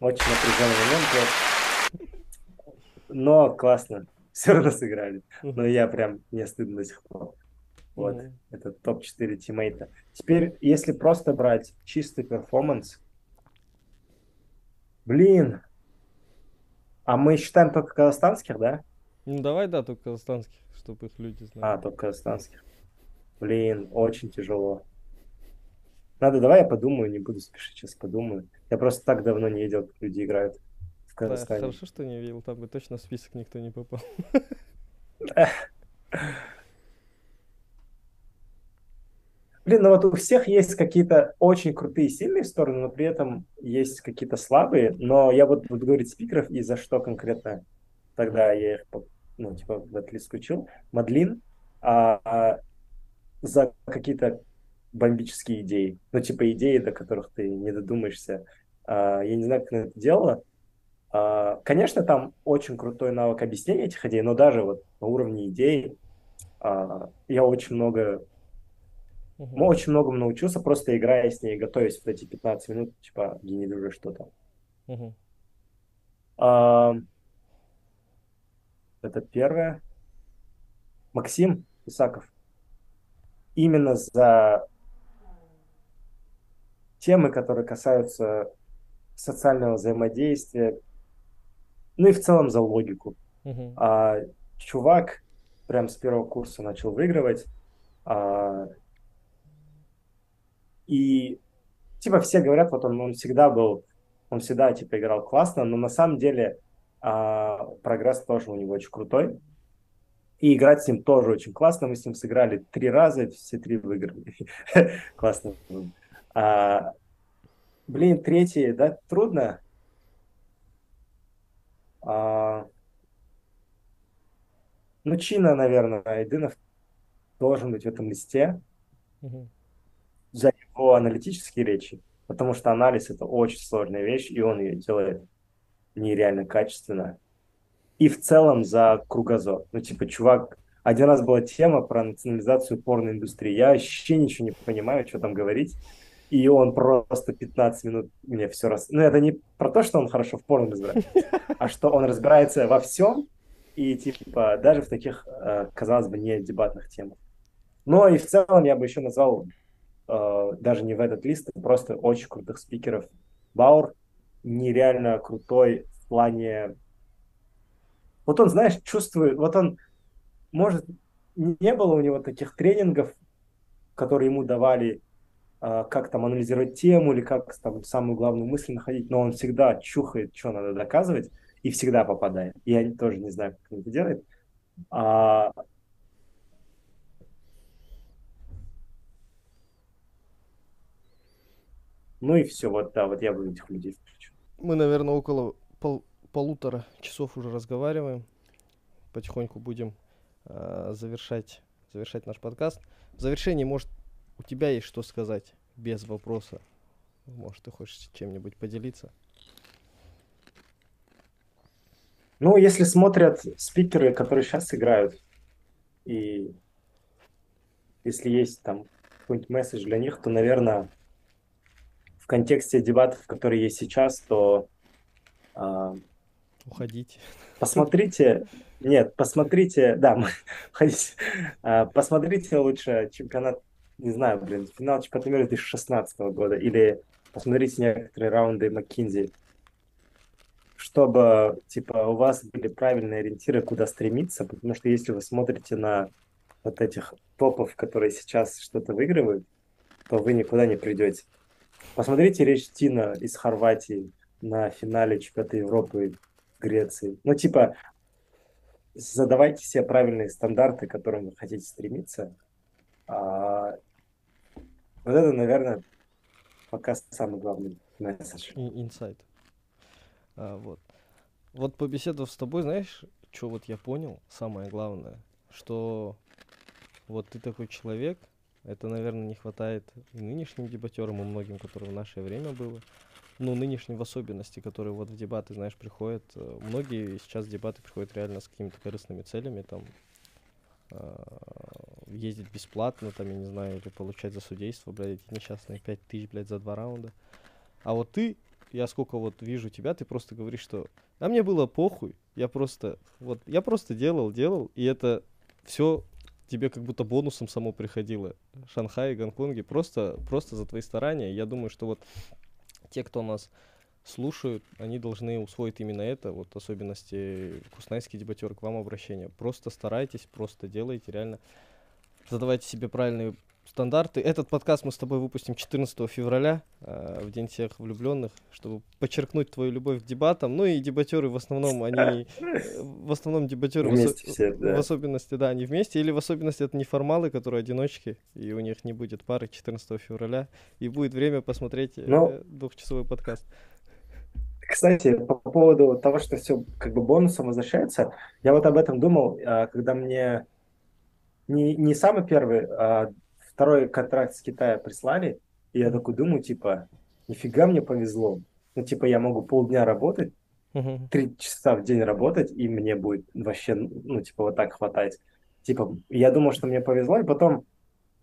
очень напряженный момент. Но классно. Все равно сыграли. Но я прям, мне стыдно до сих пор. Вот, mm-hmm. это топ-4 teammate 'а. Теперь, если просто брать чистый performance, блин, а мы считаем только казахстанских, да?
Ну давай, да, только казахстанских, чтобы их люди знали.
А, только казахстанских. Блин, очень тяжело. Надо, давай я подумаю, не буду спешить, сейчас подумаю. Я просто так давно не видел, как люди играют Казахстане.
Да, хорошо, что не видел, там бы точно в список никто не попал.
Блин, ну вот у всех есть какие-то очень крутые сильные стороны, но при этом есть какие-то слабые. Но я вот буду говорить спикеров, и за что конкретно тогда я их, ну, типа, в этот лист включил. Мадлин, а, а за какие-то бомбические идеи. Ну, типа идеи, до которых ты не додумаешься. А, я не знаю, как она это делала. А, конечно, там очень крутой навык объяснения этих идей, но даже вот на уровне идей а, я очень много uh-huh. очень многому научился, просто играя с ней, готовясь в эти 15 минут, типа, генерируя что-то. А, это первое. Максим Исаков именно за темы, которые касаются социального взаимодействия, ну и в целом за логику. Uh-huh. А, чувак прям с первого курса начал выигрывать. А, и типа все говорят, вот он, он всегда был, он всегда типа играл классно, но на самом деле а, прогресс тоже у него очень крутой. И играть с ним тоже очень классно. Мы с ним сыграли три раза, все три выиграли. классно. А, блин, третий, да, трудно. А, ну, Чина, наверное, Айдынов должен быть в этом листе. За его аналитические речи. потому что анализ — это очень сложная вещь, и он ее делает нереально качественно. И в целом за кругозор. Ну, типа, чувак, один раз была тема про национализацию порноиндустрии. Я вообще ничего не понимаю, что там говорить. И он просто 15 минут мне все раз... Ну, это не про то, что он хорошо в порно разбирается, а что он разбирается во всем, и, типа, даже в таких, э, казалось бы, не дебатных темах. Но и в целом я бы еще назвал, э, даже не в этот лист, а просто очень крутых спикеров. Баур нереально крутой в плане... Вот он, знаешь, чувствует... Вот он, может, не было у него таких тренингов, которые ему давали, как там анализировать тему или как там самую главную мысль находить, но он всегда чухает, что надо доказывать, и всегда попадает. Я тоже не знаю, как он это делает. А, Ну и все, вот да, вот я бы этих людей включил.
Мы, наверное, около пол полутора часов уже разговариваем. Потихоньку будем э, завершать, завершать наш подкаст. В завершении, может, у тебя есть что сказать без вопроса? Может, ты хочешь чем-нибудь поделиться?
Ну, если смотрят спикеры, которые сейчас играют, и если есть там какой-нибудь месседж для них, то, наверное, в контексте дебатов, которые есть сейчас, то...
Э, Уходите.
Посмотрите, нет, посмотрите, да, уходите. Э, посмотрите лучше чемпионат, не знаю, блин, финал чемпионата мира 2016 года, или посмотрите некоторые раунды Маккинзи, чтобы, типа, у вас были правильные ориентиры, куда стремиться, потому что если вы смотрите на вот этих топов, которые сейчас что-то выигрывают, то вы никуда не придете. Посмотрите речь Тина из Хорватии на финале чемпионата Европы в Греции. Ну, типа, задавайте себе правильные стандарты, к которым вы хотите стремиться. Вот это, наверное, пока самый главный месседж.
Инсайт. А, вот. Вот побеседовав с тобой, знаешь, что вот я понял, самое главное, что вот ты такой человек, это, наверное, не хватает и нынешним дебатерам, и многим, которые в наше время было. Ну, нынешним в особенности, которые вот в дебаты, знаешь, приходят. Многие сейчас дебаты приходят реально с какими-то корыстными целями, там, ездить бесплатно, там, я не знаю, или получать за судейство, блядь, эти несчастные 5 тысяч, блядь, за два раунда. А вот ты, я сколько вот вижу тебя, ты просто говоришь, что а мне было похуй, я просто, вот, я просто делал, делал, и это все тебе как будто бонусом само приходило. Шанхай и Гонконге просто, просто за твои старания. Я думаю, что вот те, кто нас слушают, они должны усвоить именно это, вот особенности куснайский дебатер, к вам обращение. Просто старайтесь, просто делайте, реально задавайте себе правильные стандарты. Этот подкаст мы с тобой выпустим 14 февраля, э, в День всех влюбленных, чтобы подчеркнуть твою любовь к дебатам. Ну и дебатеры в основном, они... В основном дебатеры вместе в, все, да. в особенности, да, они вместе. Или в особенности это неформалы, которые одиночки, и у них не будет пары 14 февраля. И будет время посмотреть э, ну, двухчасовой подкаст.
Кстати, по поводу того, что все как бы бонусом возвращается, я вот об этом думал, а, когда мне не, не самый первый, а второй контракт с Китая прислали, и я такой думаю, типа, нифига мне повезло. Ну, типа, я могу полдня работать, три часа в день работать, и мне будет вообще, ну, типа, вот так хватать. Типа, я думал, что мне повезло, и потом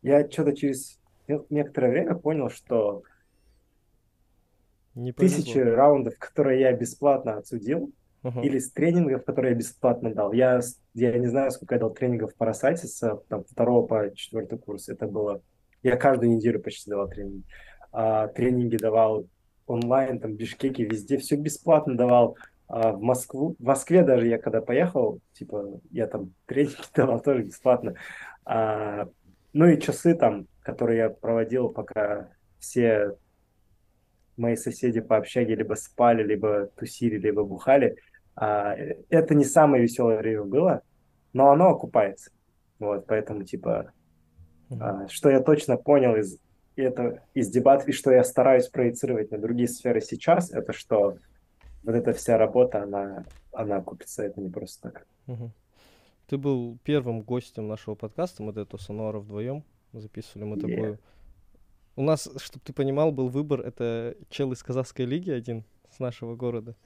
я что-то через некоторое время понял, что Не тысячи раундов, которые я бесплатно отсудил, uh-huh. или с тренингов, которые я бесплатно дал. Я, я не знаю, сколько я дал тренингов по Росайте с там, второго по четвертый курс. Это было... Я каждую неделю почти давал тренинги. А, тренинги давал онлайн, там, в Бишкеке, везде. Все бесплатно давал. А в Москву, в Москве даже я когда поехал, типа, я там тренинги давал тоже бесплатно. А, ну и часы там, которые я проводил, пока все мои соседи по общаге либо спали, либо тусили, либо бухали. А, это не самое веселое время было, но оно окупается. Вот, поэтому, типа, а, что я точно понял из, это, из дебатов, и что я стараюсь проецировать на другие сферы сейчас, это что вот эта вся работа, она, она окупится, это не просто так.
Ты был первым гостем нашего подкаста, мы до этого с Ануаром вдвоем записывали, мы yeah. такую у нас, чтобы ты понимал, был выбор, это чел из казахской лиги один с нашего города.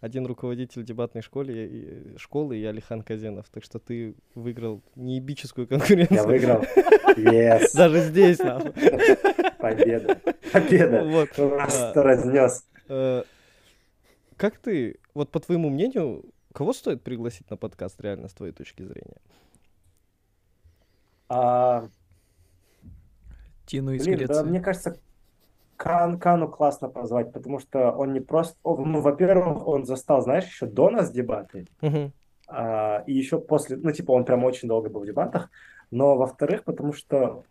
Один руководитель дебатной школы, и, школы и Алихан Казенов. Так что ты выиграл неебическую конкуренцию.
Я выиграл. Yes.
Даже здесь, нахуй.
Победа. Победа.
Вот.
Просто разнес.
Э, Как ты, вот по твоему мнению, кого стоит пригласить на подкаст реально с твоей точки зрения?
Тину из
Блин, да,
Греции.
мне кажется, Кан, Кану классно позвать, потому что он не просто... Ну, во-первых, он застал, знаешь, еще до нас дебаты,
Мгм.
а, и еще после... Ну, типа, он прям очень долго был в дебатах, но, во-вторых, потому что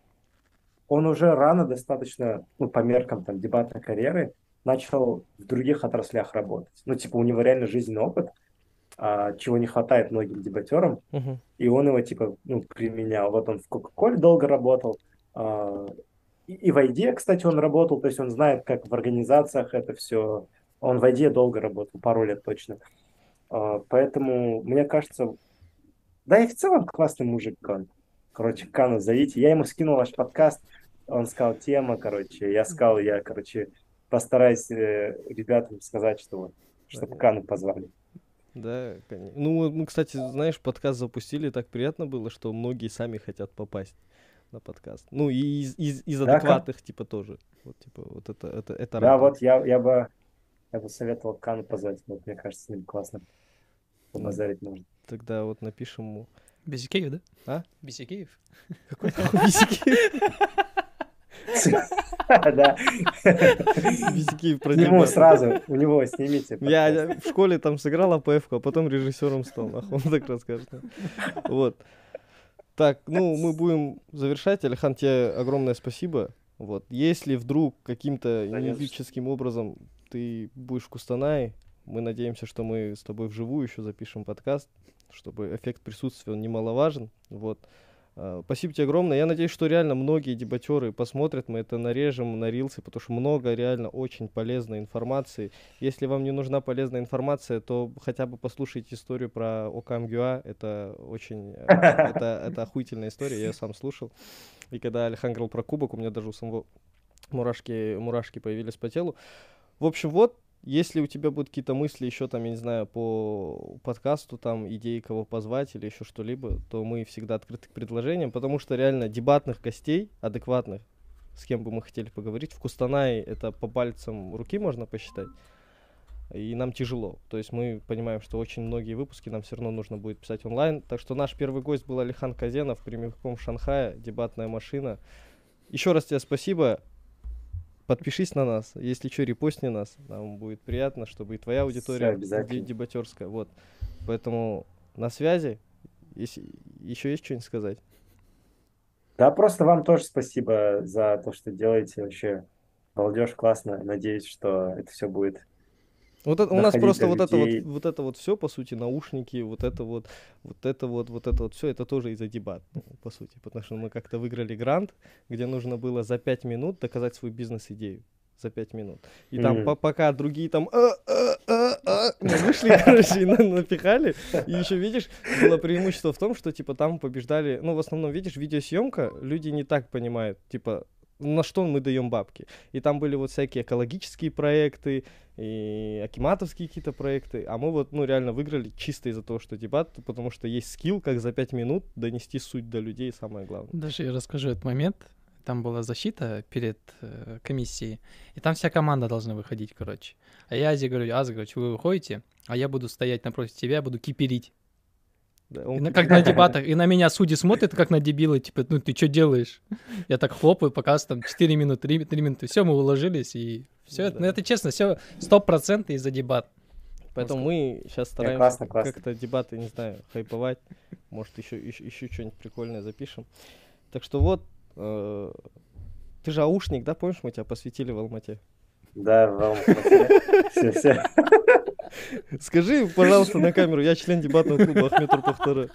он уже рано достаточно, ну, по меркам там дебатной карьеры, начал в других отраслях работать. Ну, типа, у него реально жизненный опыт, а, чего не хватает многим дебатерам,
Мгм.
и он его, типа, ну, применял. Вот он в Кока-Коле долго работал, а, и, и в ID, кстати, он работал, то есть он знает, как в организациях это все. Он в ID долго работал, пару лет точно. А, поэтому, мне кажется, да и в целом классный мужик он. Короче, Кану зовите. Я ему скинул ваш подкаст, он сказал, тема, короче. Я сказал, я, короче, постараюсь э, ребятам сказать, что вот, чтобы Кану позвали.
Да, конечно. Ну, мы, кстати, знаешь, подкаст запустили, так приятно было, что многие сами хотят попасть на подкаст. Ну, и из, из, из
Да, Кан?
адекватных, типа, тоже. Вот, типа, вот это, это, это
Да,
радует.
вот я, я бы я бы советовал Кану позвать. Вот, мне кажется, с ним классно побазарить можно.
Тогда вот напишем ему.
Бизикеев, да?
А?
Бизикеев?
Какой нахуй Бизикеев?
Да.
Дебаты.
сразу, у него снимите.
Я в школе там сыграл АПФ, а потом режиссером стал, он так расскажет. Вот. Так, ну, мы будем завершать. Алихан, тебе огромное спасибо. Вот. Если вдруг каким-то неебическим образом ты будешь в Кустанае, мы надеемся, что мы с тобой вживую еще запишем подкаст, чтобы эффект присутствия он немаловажен. Вот. А, Спасибо тебе огромное. Я надеюсь, что реально многие дебатеры посмотрят, мы это нарежем на рилсы, потому что много реально очень полезной информации. Если вам не нужна полезная информация, то хотя бы послушайте историю про Окамгюа. Это очень... э, Это, это охуительная история, я ее сам слушал. И когда Алихан говорил про кубок, у меня даже у самого мурашки, мурашки появились по телу. В общем, вот, если у тебя будут какие-то мысли еще там, я не знаю, по подкасту, там, идеи, кого позвать или еще что-либо, то мы всегда открыты к предложениям, потому что реально дебатных гостей, адекватных, с кем бы мы хотели поговорить, в Кустанае это по пальцам руки можно посчитать, и нам тяжело. То есть мы понимаем, что очень многие выпуски нам все равно нужно будет писать онлайн. Так что наш первый гость был Алихан Казенов, прямиком в Шанхае, дебатная машина. Еще раз тебе спасибо. Подпишись на нас. Если что, репостни нас. Нам будет приятно, чтобы и твоя аудитория дебатерская. Вот. Поэтому на связи. Если еще есть что-нибудь сказать?
Да, просто вам тоже спасибо за то, что делаете. Вообще, молодежь классно. Надеюсь, что это все будет.
Вот это, у нас просто вот это вот, вот это вот все, по сути, наушники, вот это вот, вот это вот, вот это вот все, это тоже из-за дебат, ну, по сути, потому что мы как-то выиграли грант, где нужно было за пять минут доказать свою бизнес-идею. За пять минут. И там
Мгм.
по- пока другие там «А, а, а, а», вышли, короче, и на- напихали. И еще, видишь, было преимущество в том, что, типа, там побеждали... Ну, в основном, видишь, видеосъемка, люди не так понимают, типа, на что мы даем бабки. И там были вот всякие экологические проекты, и акиматовские какие-то проекты. А мы вот, ну, реально выиграли чисто из-за того, что дебат, потому что есть скилл, как за пять минут донести суть до людей, самое главное.
Даже я расскажу этот момент. Там была защита перед э, комиссией, и там вся команда должна выходить, короче. А я Азе говорю, Аза, короче, вы выходите, а я буду стоять напротив тебя, буду киперить.
Да,
И
он
на-
кип-
как на дебатах, и на меня судьи смотрят, как на дебила, типа, ну ты что делаешь? Я так хлопаю, пока там 4 минуты, 3, минуты, все, мы уложились, и все, это, ну
Да.
это честно, все, 100% из-за дебат.
Поэтому мы сейчас стараемся
классно, классно.
как-то дебаты, не знаю, хайповать. Может, еще, еще, еще что-нибудь прикольное запишем. Так что вот, э, ты же аушник, да, помнишь, мы тебя посвятили в Алмате?
Да, вам все, все.
Скажи, пожалуйста, на камеру, я член дебатного клуба Ахмед Турпахтары.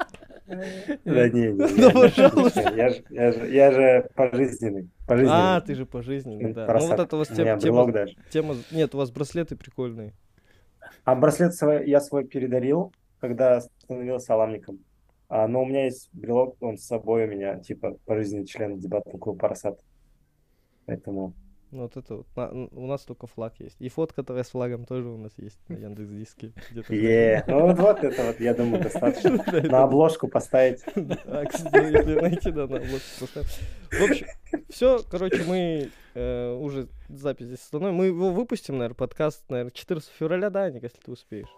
Да не, не,
Да,
я-
пожалуйста.
Я же, я же, я же пожизненный.
А,
Пожизненный.
ты же пожизненный, да. Ну
Просад.
вот это у вас тема,
даже.
тема... Нет, у вас браслеты прикольные.
А браслет свой, я свой передарил, когда становился аламником. А, но у меня есть брелок, он с собой у меня, типа, пожизненный член дебатного клуба Парасат. Поэтому
Ну, вот это вот. на- у нас только флаг есть. И фотка твоя с флагом тоже у нас есть на Яндекс Диске.
Е, ну вот, вот это вот, я думаю, достаточно.
Да,
На обложку поставить.
А, кстати, если найти, да, на обложку поставим. В общем, все, короче, мы э, уже запись здесь остановим. Мы его выпустим, наверное, подкаст, наверное, 14 февраля, да, Ник, если ты успеешь.